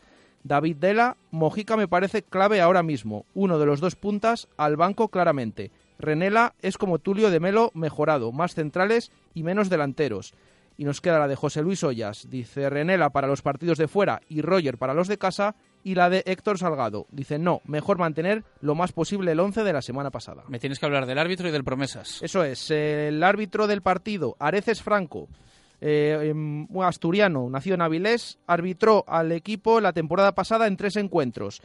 David Dela, Mojica me parece clave ahora mismo. Uno de los dos puntas al banco claramente. Renela es como Tulio de Melo mejorado, más centrales y menos delanteros. Y nos queda la de José Luis Ollas. Dice Renela para los partidos de fuera y Roger para los de casa. Y la de Héctor Salgado. Dice no, mejor mantener lo más posible el 11 de la semana pasada. Me tienes que hablar del árbitro y del promesas. Eso es, el árbitro del partido, Areces Franco. Eh, em, asturiano, nacido en Avilés, arbitró al equipo la temporada pasada en tres encuentros.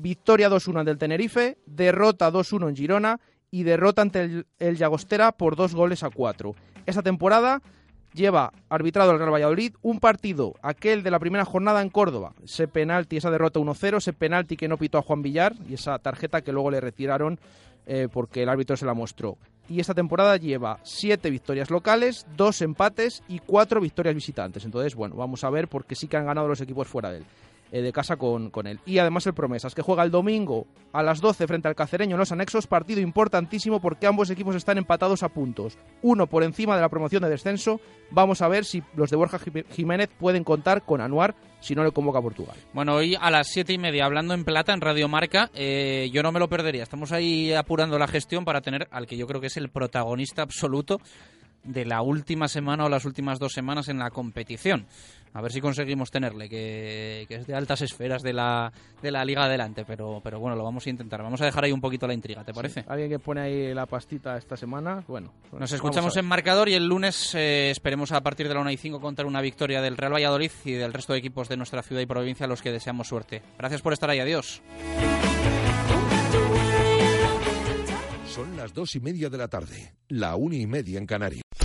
Victoria 2-1 del Tenerife, derrota 2-1 en Girona y derrota ante el, Llagostera por dos goles a cuatro. Esta temporada lleva arbitrado el Real Valladolid un partido, aquel de la primera jornada en Córdoba, ese penalti, esa derrota 1-0, ese penalti que no pitó a Juan Villar y esa tarjeta que luego le retiraron eh, porque el árbitro se la mostró. Y esta temporada lleva siete victorias locales, dos empates y cuatro victorias visitantes. Entonces, bueno, vamos a ver porque sí que han ganado los equipos fuera de él. Eh, de casa con, con él. Y además el Promesas, que juega el domingo a las 12 frente al Cacereño en los anexos, partido importantísimo porque ambos equipos están empatados a puntos, uno por encima de la promoción de descenso. Vamos a ver si los de Borja Jiménez pueden contar con Anuar si no le convoca a Portugal. Bueno, hoy a las siete y media, hablando en plata en Radio Marca, eh, yo no me lo perdería. Estamos ahí apurando la gestión para tener al que yo creo que es el protagonista absoluto de la última semana o las últimas dos semanas en la competición. A ver si conseguimos tenerle, que, es de altas esferas de la, de la liga adelante, pero, pero bueno, lo vamos a intentar. Vamos a dejar ahí un poquito la intriga, ¿te parece? Alguien que pone ahí la pastita esta semana, bueno. Nos escuchamos en marcador y el lunes eh, esperemos a partir de la 1 y 5 contar una victoria del Real Valladolid y del resto de equipos de nuestra ciudad y provincia a los que deseamos suerte. Gracias por estar ahí, adiós. Son las dos y media de la tarde, la una y media en Canarias.